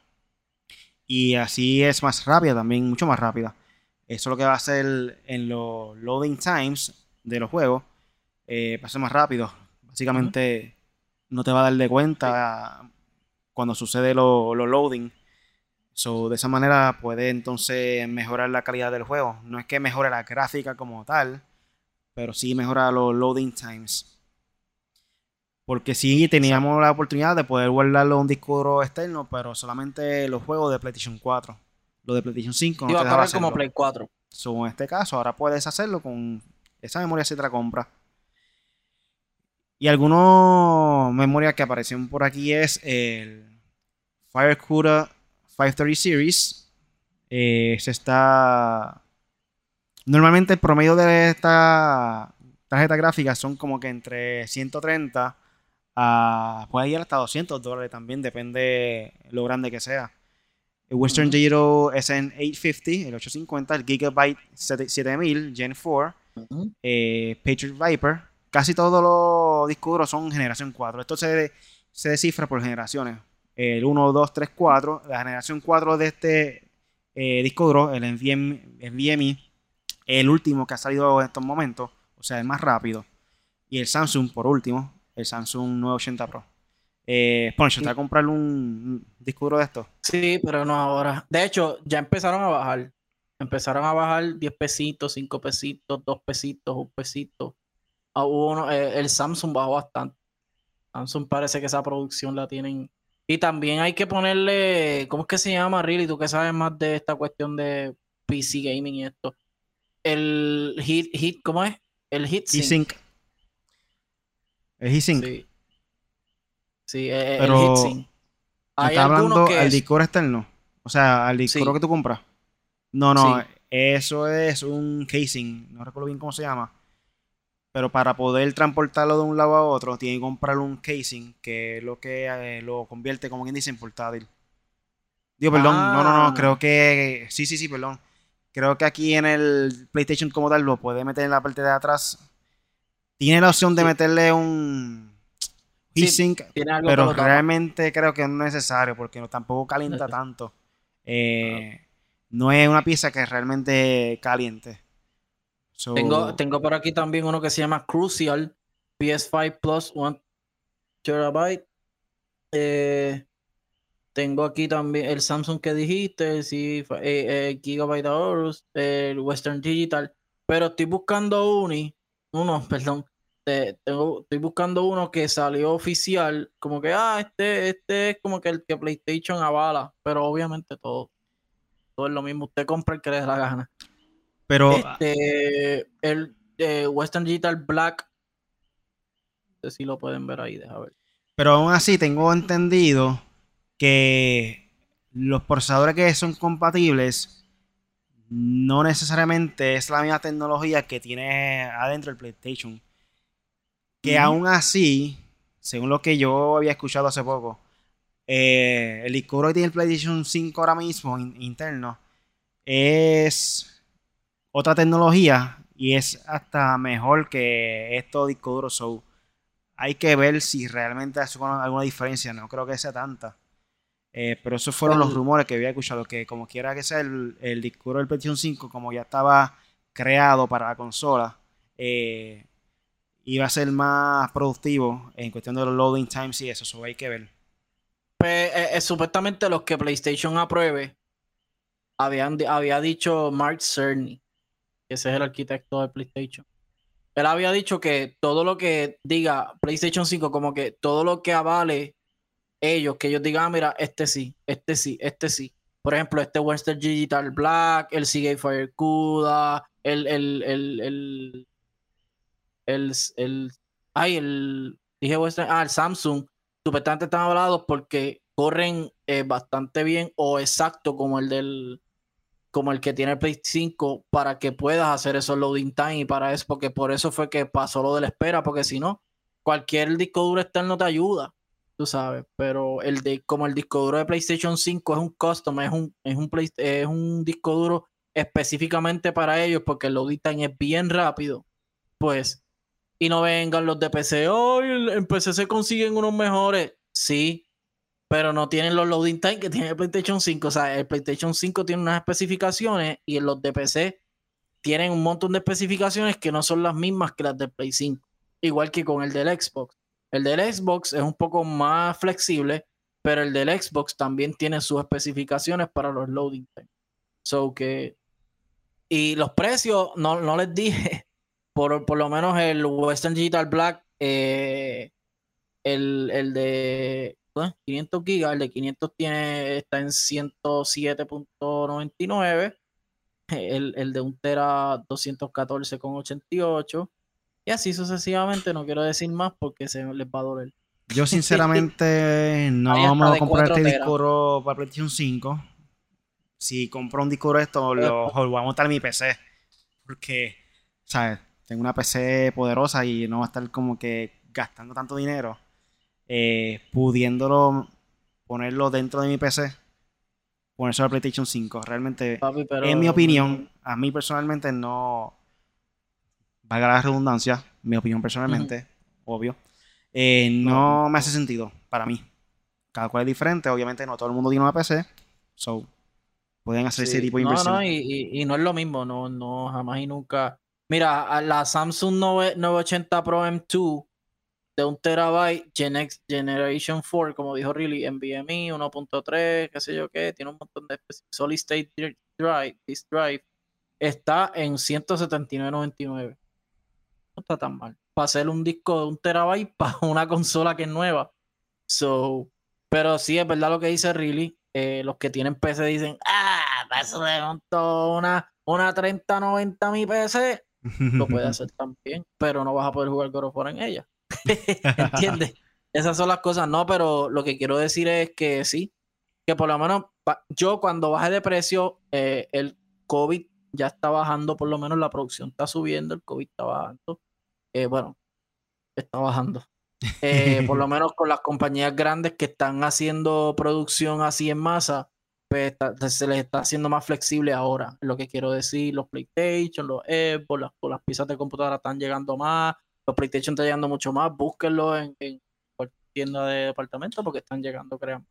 Y así es más rápida también, mucho más rápida. Eso es lo que va a hacer en los loading times de los juegos. Eh, va a ser más rápido. Básicamente no te va a dar de cuenta cuando sucede lo, lo loading. So, de esa manera puede entonces mejorar la calidad del juego. No es que mejore la gráfica como tal, pero sí mejora los loading times. Porque sí teníamos la oportunidad de poder guardarlo en un disco duro externo, pero solamente los juegos de PlayStation 4. Los de PlayStation 5 no Iba te a como. Play 4. So, en este caso, ahora puedes hacerlo con esa memoria si te la compras. Y algunas memorias que aparecen por aquí es el FireCuda 530 Series. Eh, se está. Normalmente el promedio de esta tarjeta gráfica son como que entre 130 a. puede ir hasta 200 dólares también, depende lo grande que sea. El Western Ujú. Digital SN850, el 850, el Gigabyte 7000 Gen 4, eh, Patriot Viper. Casi todos los discos duros son generación 4. Esto se, se descifra por generaciones. El 1, 2, 3, 4. La generación 4 de este eh, disco duro, el NVMe, el último que ha salido en estos momentos, o sea, el más rápido. Y el Samsung, por último, el Samsung 980 Pro. Eh, Poncho, ¿te va a comprar un, un disco duro de estos? Sí, pero no ahora. De hecho, ya empezaron a bajar. Empezaron a bajar 10 pesitos, 5 pesitos, 2 pesitos, 1 pesito. Ah, hubo uno- eh, el Samsung bajó bastante. Samsung parece que esa producción la tienen. Y también hay que ponerle, ¿cómo es que se llama, Really? Tú que sabes más de esta cuestión de PC gaming y esto. El hit, hit ¿cómo es? El hit G-Sync. El G-Sync. Sí. Sí, eh, Pero, el. ¿Me Hay estás algunos hablando que al es- externo? O sea, al disco Sí. que tú compras. No, no, Sí. eso es un casing. No recuerdo bien cómo se llama. Pero para poder transportarlo de un lado a otro, tiene que comprar un casing, que es lo que eh, lo convierte, como quien dice, en portátil. Digo, perdón, no, no, no, Ah. creo que. Sí, sí, sí, perdón. Creo que aquí en el PlayStation como tal lo puede meter en la parte de atrás. Tiene la opción de Sí. meterle un Sí, heatsink, algo pero realmente creo que no es necesario porque no, tampoco calienta tanto. Eh, no es una pieza que realmente caliente. Tengo, tengo por aquí también uno que se llama Crucial PS5 Plus 1 terabyte. Eh, tengo aquí también el Samsung que dijiste, el sí, eh, eh, Gigabyte el Western Digital. Pero estoy buscando uno, uno, perdón. tengo- estoy buscando uno que salió oficial, como que, ah, este, este es como que el que PlayStation avala, pero obviamente todo, todo es lo mismo. Usted compra el que le dé la gana. Pero Este, el eh, Western Digital Black. No sé si lo pueden ver ahí, deja ver. Pero aún así tengo entendido que los procesadores que son compatibles no necesariamente es la misma tecnología que tiene adentro el PlayStation. Que aún así, según lo que yo había escuchado hace poco, eh, el disco que tiene el PlayStation 5 ahora mismo in- interno es otra tecnología y es hasta mejor que estos discos duros. So, hay que ver si realmente hace una- alguna diferencia. No creo que sea tanta. Eh, pero esos fueron los rumores que había escuchado. Que como quiera que sea el, el disco duro del PlayStation 5, como ya estaba creado para la consola, eh, iba a ser más productivo en cuestión de los loading times y eso. Eso hay que ver. Pues, eh, supuestamente los que PlayStation apruebe, habían, había dicho Mark Cerny, ese es el arquitecto de PlayStation. Él había dicho que todo lo que diga PlayStation 5, como que todo lo que avale ellos, que ellos digan, ah, mira, este sí, este sí, este sí. Por ejemplo, este Western Digital Black, el Seagate Fire CUDA, el, el, el, el, el, el, ay, el, dije Western, ah, el Samsung, supuestamente están avalados porque corren eh, bastante bien o exacto como el del como el que tiene el Play 5 para que puedas hacer esos loading time y para eso, porque por eso fue que pasó lo de la espera, porque si no, cualquier disco duro externo te ayuda, tú sabes, pero el de como el disco duro de PlayStation 5 es un custom, es un, es un, Play- es un disco duro específicamente para ellos, porque el loading time es bien rápido, pues, y no vengan los de PC, hoy en PC se consiguen unos mejores, sí, pero no tienen los loading time que tiene el PlayStation 5. O sea, el PlayStation 5 tiene unas especificaciones y los de PC tienen un montón de especificaciones que no son las mismas que las del Play 5. Igual que con el del Xbox. El del Xbox es un poco más flexible, pero el del Xbox también tiene sus especificaciones para los loading time. So que. Y los precios, no, no les dije. Por, por lo menos el Western Digital Black, eh, el, el de. 500 gigas, el de 500 tiene, está en 107.99. El, el de 1 tera 214.88. Y así sucesivamente, no quiero decir más porque se les va a doler. Yo sinceramente no vamos a comprar 4 este disco para PlayStation 5. Si compro un disco de esto, lo, lo voy a montar en mi PC. Porque, ¿sabes? Tengo una PC poderosa y no va a estar como que gastando tanto dinero. Eh, pudiéndolo ponerlo dentro de mi PC. Ponerse a PlayStation 5. Realmente, Papi, pero en mi opinión, a mí personalmente no. Valga la redundancia, mi opinión personalmente, obvio. eh, no No, me hace sentido para mí. Cada cual es diferente, obviamente no todo el mundo tiene una PC. So, pueden hacer ese Sí, tipo de no, inversión. no, y, y- y no es lo mismo, no, no, jamás y nunca. Mira, la Samsung 9 980 Pro M2 de un terabyte Gen X Generation 4, como dijo Riley, NVMe 1.3, qué sé yo qué, tiene un montón de Solid State Dri- Drive, disk drive, está en 179.99. No está tan mal. Para hacer un disco de un terabyte para una consola que es nueva. So, pero sí es verdad lo que dice Riley. eh, los que tienen PC dicen, ah, para eso le monto una, una 3090 a mi PC. Lo puede hacer también, pero no vas a poder jugar God of War en ella. ¿Entiendes? Esas son las cosas. No, pero lo que quiero decir es que sí, que por lo menos yo cuando baje de precio, eh, el COVID ya está bajando, por lo menos la producción está subiendo, el COVID está bajando. Eh, bueno, está bajando. Eh, por lo menos con las compañías grandes que están haciendo producción así en masa, pues se les está haciendo más flexible ahora. Lo que quiero decir, los PlayStation, los Xbox, las, las piezas de computadora están llegando más, los PlayStation están llegando mucho más, búsquenlo en, en cualquier tienda de departamento porque están llegando, créanme.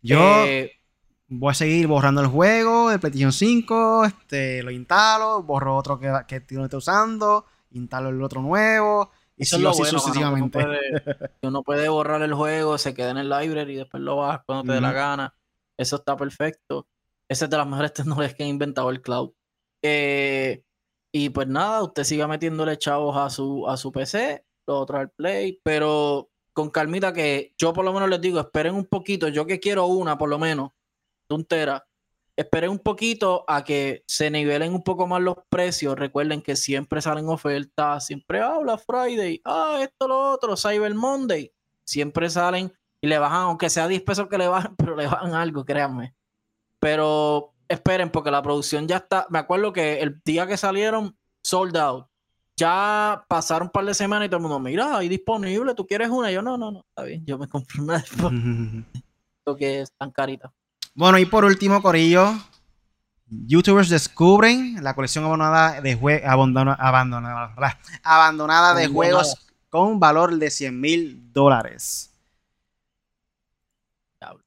Yo eh, voy a seguir borrando el juego de PlayStation 5, este, lo instalo, borro otro que, que no esté usando, instalo el otro nuevo. Y sigo así sucesivamente. Uno puede, borrar el juego, se queda en el library y después lo bajas cuando te dé la gana. Eso está perfecto. Esa es de las mejores tecnologías que ha inventado el cloud. Eh, y pues nada, usted siga metiéndole chavos a su, a su PC, lo otro al Play, pero con calmita que yo por lo menos les digo, esperen un poquito, yo que quiero una por lo menos, de esperen un poquito a que se nivelen un poco más los precios. Recuerden que siempre salen ofertas, siempre habla Friday, ah, esto, lo otro, Cyber Monday. Siempre salen y le bajan, aunque sea 10 pesos que le bajan, pero le bajan algo, créanme. Pero esperen, porque la producción ya está. Me acuerdo que el día que salieron, sold out. Ya pasaron un par de semanas y todo el mundo, mira, ahí disponible, ¿tú quieres una? yo, no, no, no, está bien, yo me compré una después. que es tan carita. Bueno, y por último, Corillo, YouTubers descubren la colección abandonada de, abandonada, abandonada de juegos con valor de 100 mil dólares.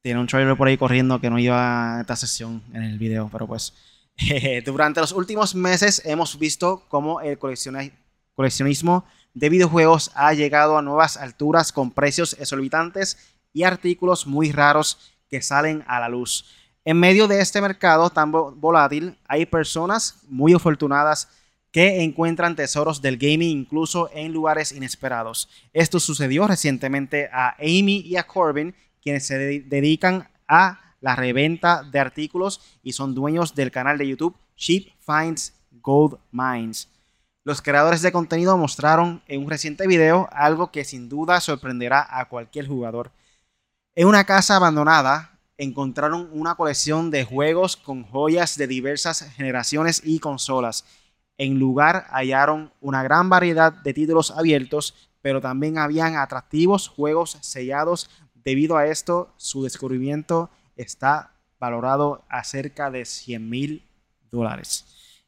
Tiene un trailer por ahí corriendo que no iba a esta sesión en el video, pero pues durante los últimos meses hemos visto cómo el coleccionismo de videojuegos ha llegado a nuevas alturas con precios exorbitantes y artículos muy raros que salen a la luz. En medio de este mercado tan volátil, hay personas muy afortunadas que encuentran tesoros del gaming incluso en lugares inesperados. Esto sucedió recientemente a Amy y a Corbin, quienes se dedican a la reventa de artículos y son dueños del canal de YouTube Sheep Finds Gold Mines. Los creadores de contenido mostraron en un reciente video algo que sin duda sorprenderá a cualquier jugador. En una casa abandonada encontraron una colección de juegos con joyas de diversas generaciones y consolas. En lugar hallaron una gran variedad de títulos abiertos, pero también habían atractivos juegos sellados Debido a esto, su descubrimiento está valorado a cerca de 100 mil dólares.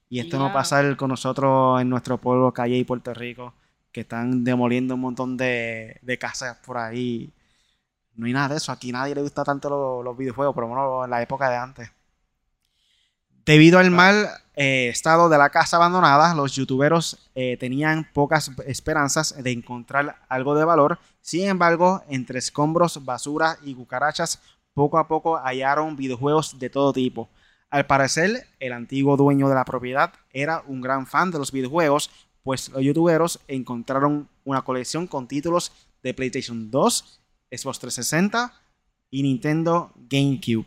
Y esto no pasa con nosotros en nuestro pueblo, Calle y Puerto Rico, que están demoliendo un montón de, casas por ahí. No hay nada de eso. Aquí nadie le gusta tanto los, videojuegos, por lo menos en la época de antes. Debido al mal eh, estado de la casa abandonada, los youtuberos eh, tenían pocas esperanzas de encontrar algo de valor sin embargo, entre escombros, basura y cucarachas, poco a poco hallaron videojuegos de todo tipo. Al parecer, el antiguo dueño de la propiedad era un gran fan de los videojuegos, pues los youtuberos encontraron una colección con títulos de PlayStation 2, Xbox 360 y Nintendo GameCube.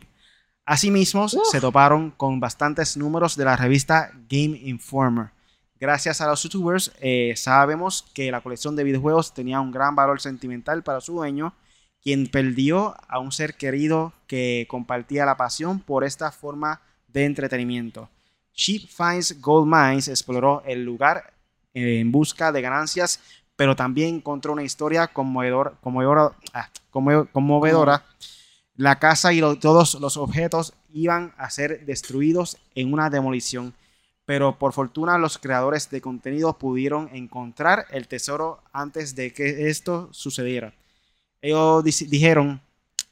Asimismo, se toparon con bastantes números de la revista Game Informer, Gracias a los youtubers eh, sabemos que la colección de videojuegos tenía un gran valor sentimental para su dueño, quien perdió a un ser querido que compartía la pasión por esta forma de entretenimiento. Sheep Finds Gold Mines exploró el lugar eh, en busca de ganancias, pero también encontró una historia conmovedora. Ah, conmovedora. La casa y todos los objetos iban a ser destruidos en una demolición pero por fortuna los creadores de contenido pudieron encontrar el tesoro antes de que esto sucediera. Ellos dijeron,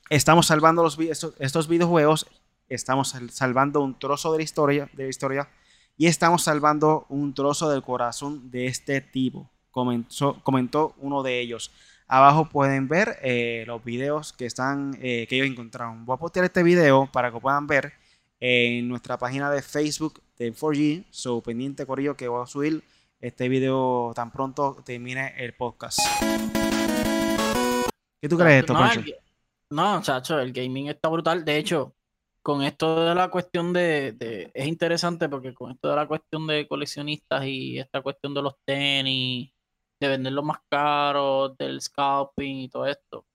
estamos salvando los, estos, videojuegos, estamos salvando un trozo de la, historia, de historia y estamos salvando un trozo del corazón de este tipo, comentó, uno de ellos. Abajo pueden ver eh, los videos que, están, eh, que ellos encontraron. Voy a postear este video para que puedan ver en nuestra página de Facebook de 4G. So, pendiente, Corillo, que voy a subir este video tan pronto termine el podcast. ¿Qué tú crees de esto, no, no, chacho, el gaming está brutal. De hecho, con esto de la cuestión de, Es interesante porque con esto de la cuestión de coleccionistas y esta cuestión de los tenis, de venderlos más caros, del scalping y todo esto.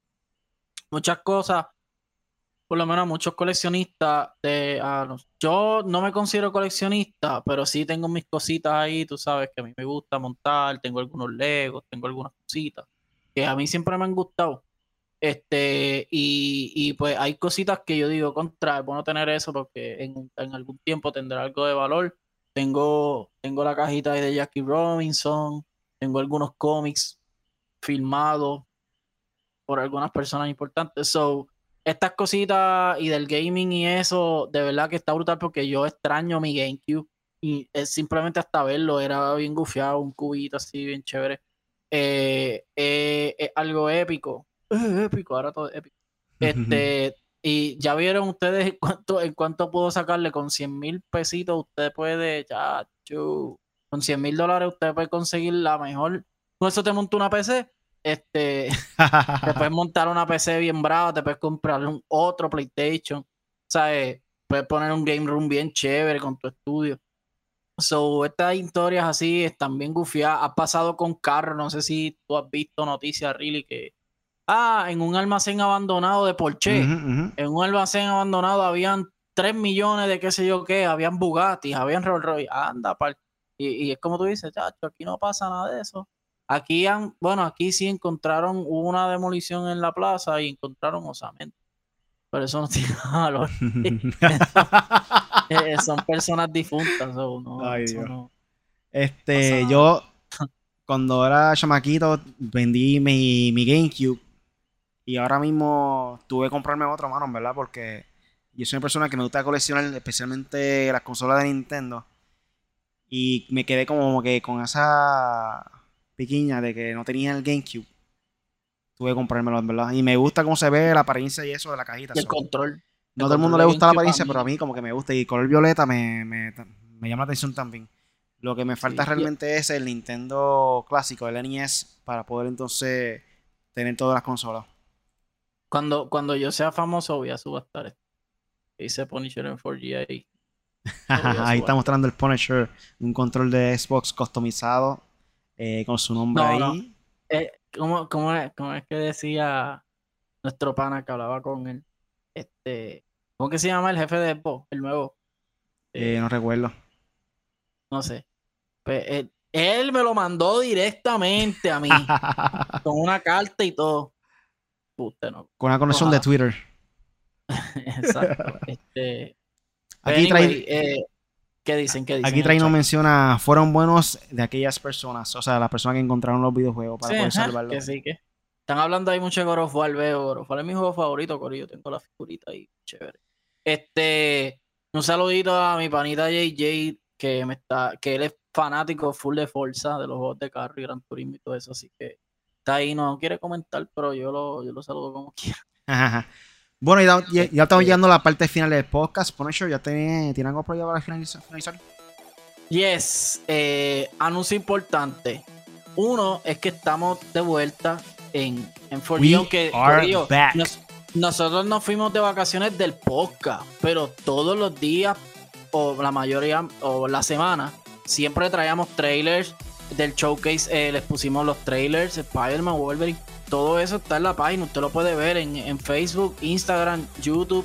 Muchas cosas por lo menos muchos coleccionistas de ah, yo no me considero coleccionista, pero sí tengo mis cositas ahí, tú sabes que a mí me gusta montar, tengo algunos Legos, tengo algunas cositas que a mí siempre me han gustado. Este, y, y pues hay cositas que yo digo, contra, es bueno tener eso porque en, en, algún tiempo tendrá algo de valor. Tengo, tengo la cajita de Jackie Robinson, tengo algunos cómics filmados por algunas personas importantes. So, estas cositas y del gaming y eso, de verdad que está brutal porque yo extraño mi GameCube y es simplemente hasta verlo, era bien gufiado, un cubito así, bien chévere. Eh, eh, algo épico. épico, ahora todo épico. Este, y ya vieron ustedes en cuánto, en cuánto puedo sacarle con 100 mil pesitos. Usted puede, ya, con 100 mil dólares, usted puede conseguir la mejor. Con eso te monta una PC este, te puedes montar una PC bien brava, te puedes comprar un otro PlayStation, ¿sabes? Puedes poner un game room bien chévere con tu estudio. So, estas historias así están bien gufiadas. Ha pasado con carros, no sé si tú has visto noticias, really, que. Ah, en un almacén abandonado de Porsche. En un almacén abandonado habían 3 millones de qué sé yo qué, habían Bugatti, habían Rolls Royce. Anda, y, y, es como tú dices, chacho, aquí no pasa nada de eso. Aquí han, bueno, aquí sí encontraron una demolición en la plaza y encontraron osamento. Pero eso no tiene valor. Eh, son personas difuntas. este, yo cuando era chamaquito vendí mi, mi GameCube y ahora mismo tuve que comprarme otro, mano, ¿verdad? Porque yo soy una persona que me gusta coleccionar especialmente las consolas de Nintendo. Y me quedé como que con esa pequeña de que no tenía el GameCube, tuve que comprármelo, en verdad. Y me gusta cómo se ve la apariencia y eso de la cajita. el control. No a todo el mundo le gusta la apariencia, pero a mí como que me gusta. Y el color violeta me, me, llama la atención también. Lo que me falta realmente es el Nintendo clásico, el NES, para poder entonces tener todas las consolas. Cuando, cuando yo sea famoso voy a subastar esto. Hice Punisher en 4G ahí. ahí está mostrando el Punisher, un control de Xbox customizado eh, con su nombre ahí. Eh, ¿cómo, cómo, es, que decía nuestro pana que hablaba con él? Este, ¿Cómo que se llama el jefe de Xbox, el nuevo? Eh, no recuerdo. No sé. Pues, él, me lo mandó directamente a mí. con una carta y todo. no. Con una conexión de Twitter. Exacto. este, Aquí trae... ¿Qué dicen? ¿Qué dicen? Aquí Traino menciona, fueron buenos de aquellas personas, o sea, las personas que encontraron los videojuegos para poder salvarlos. Que sí, que. Están hablando ahí mucho de God of War, veo God of War es mi juego favorito, Corillo, tengo la figurita ahí, chévere. Este, un saludito a mi panita JJ, que me está, que él es fanático full de Forza, de los juegos de carro y Gran Turismo y todo eso, así que está ahí, no quiere comentar, pero yo lo, yo lo saludo como quiera. Bueno, ya, ya, estamos llegando a la parte final del podcast. Punisher, ¿ya tiene, ¿tiene algo por para finalizar? Yes. Eh, anuncio importante. Uno es que estamos de vuelta en, en For que nosotros nos fuimos de vacaciones del podcast, pero todos los días, o la mayoría, o la semana, siempre traíamos trailers del showcase. Eh, les pusimos los trailers, Spider-Man, Wolverine todo eso está en la página. Usted lo puede ver en, Facebook, Instagram, YouTube.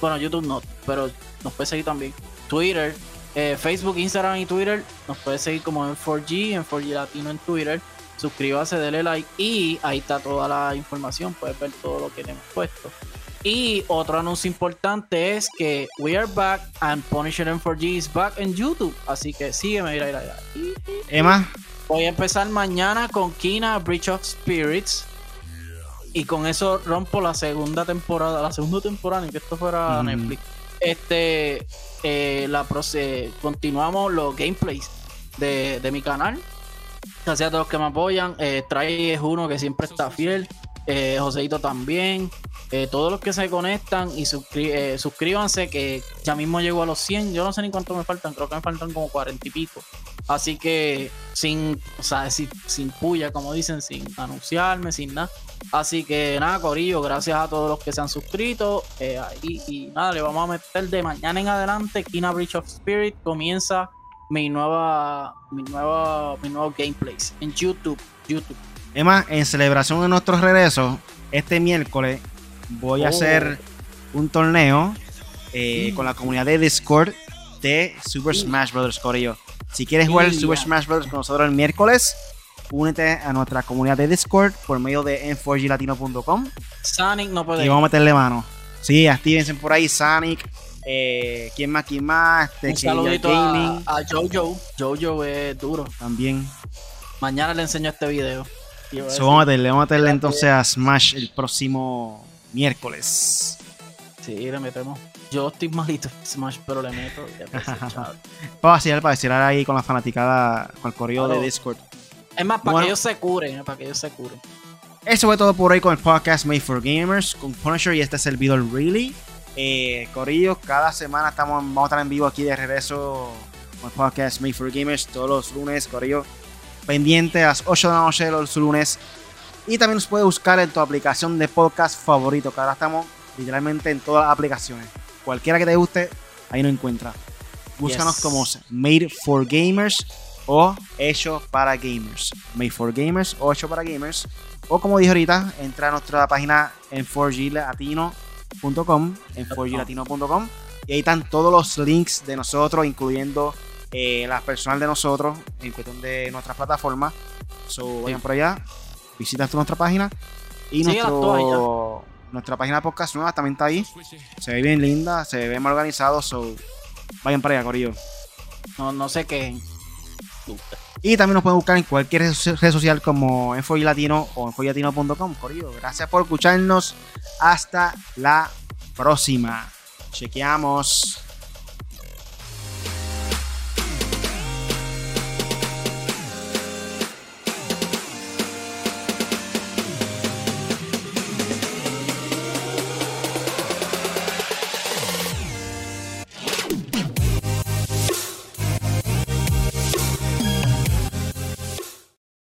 Bueno, YouTube no, pero nos puede seguir también. Twitter, eh, Facebook, Instagram y Twitter. Nos puede seguir como en 4G, en 4G Latino en Twitter. Suscríbase, dele like y ahí está toda la información. Puedes ver todo lo que hemos puesto. Y otro anuncio importante es que we are back and Punisher en 4G is back en YouTube. Así que sígueme, mira, mira, mira. Emma. Voy a empezar mañana con Kina Bridge of Spirits y con eso rompo la segunda temporada, la segunda temporada en que esto fuera Netflix. Este, eh, la continuamos los gameplays de, mi canal. Gracias a todos los que me apoyan. Eh, Trae es uno que siempre está fiel. Eh, Joseito también. Eh, todos los que se conectan y suscríbanse que ya mismo llego a los 100. Yo no sé ni cuánto me faltan, creo que me faltan como 40 y pico. Así que sin, o sea, sin, sin puya, como dicen, sin anunciarme, sin nada. Así que nada, Corillo, gracias a todos los que se han suscrito. Eh, y nada, le vamos a meter de mañana en adelante. Kina Bridge of Spirit comienza mi nueva, mi nueva, mi nuevo gameplays en YouTube. YouTube. Emma, en celebración de nuestro regreso, este miércoles voy a oh. hacer un torneo eh, con la comunidad de Discord de Super Smash Bros. Corillo. Si quieres jugar el Super. Smash Bros. con nosotros el miércoles, únete a nuestra comunidad de Discord por medio de n4glatino.com Sonic no puede y vamos a meterle mano. Sí, actívense por ahí, Sonic. Eh, ¿Quién más? ¿Quién más? Este, Un saludito Gaming a, a Jojo. Jojo es duro. también. Mañana le enseño este video. So, vamos a meterle, vamos a meterle entonces a Smash el próximo miércoles. Sí, le metemos. Yo estoy malito Smash, pero le meto. Para vacilar, para vacilar ahí con la fanaticada, con el correo de. Discord. Es más, para Bueno. que ellos se curen, para que ellos se curen. Eso fue todo por hoy con el podcast Made for Gamers, con Punisher y este servidor Really. Eh, Corillo, cada semana estamos, vamos a estar en vivo aquí de regreso con el podcast Made for Gamers todos los lunes, Corillo. Pendiente a las 8 de la noche los lunes. Y también nos puede buscar en tu aplicación de podcast favorito, que ahora estamos literalmente en todas las aplicaciones. Cualquiera que te guste, ahí nos encuentra. Búscanos Yes. como Made for Gamers o Hecho para Gamers. Made for Gamers o Hecho para Gamers. O como dije ahorita, entra a nuestra página en 4glatino.com, en 4glatino.com, y ahí están todos los links de nosotros, incluyendo eh, las personal de nosotros en cuestión de nuestras plataformas. So, vayan por allá, visita nuestra página y nuestro, nuestra página de podcast nueva también está ahí. Se ve bien linda, se ve bien organizado, so vayan para allá, Corillo. No, no sé qué. Y también nos pueden buscar en cualquier red so- red social como Enfoy Latino o enfoylatino.com. Corillo, gracias por escucharnos. Hasta la próxima. Chequeamos.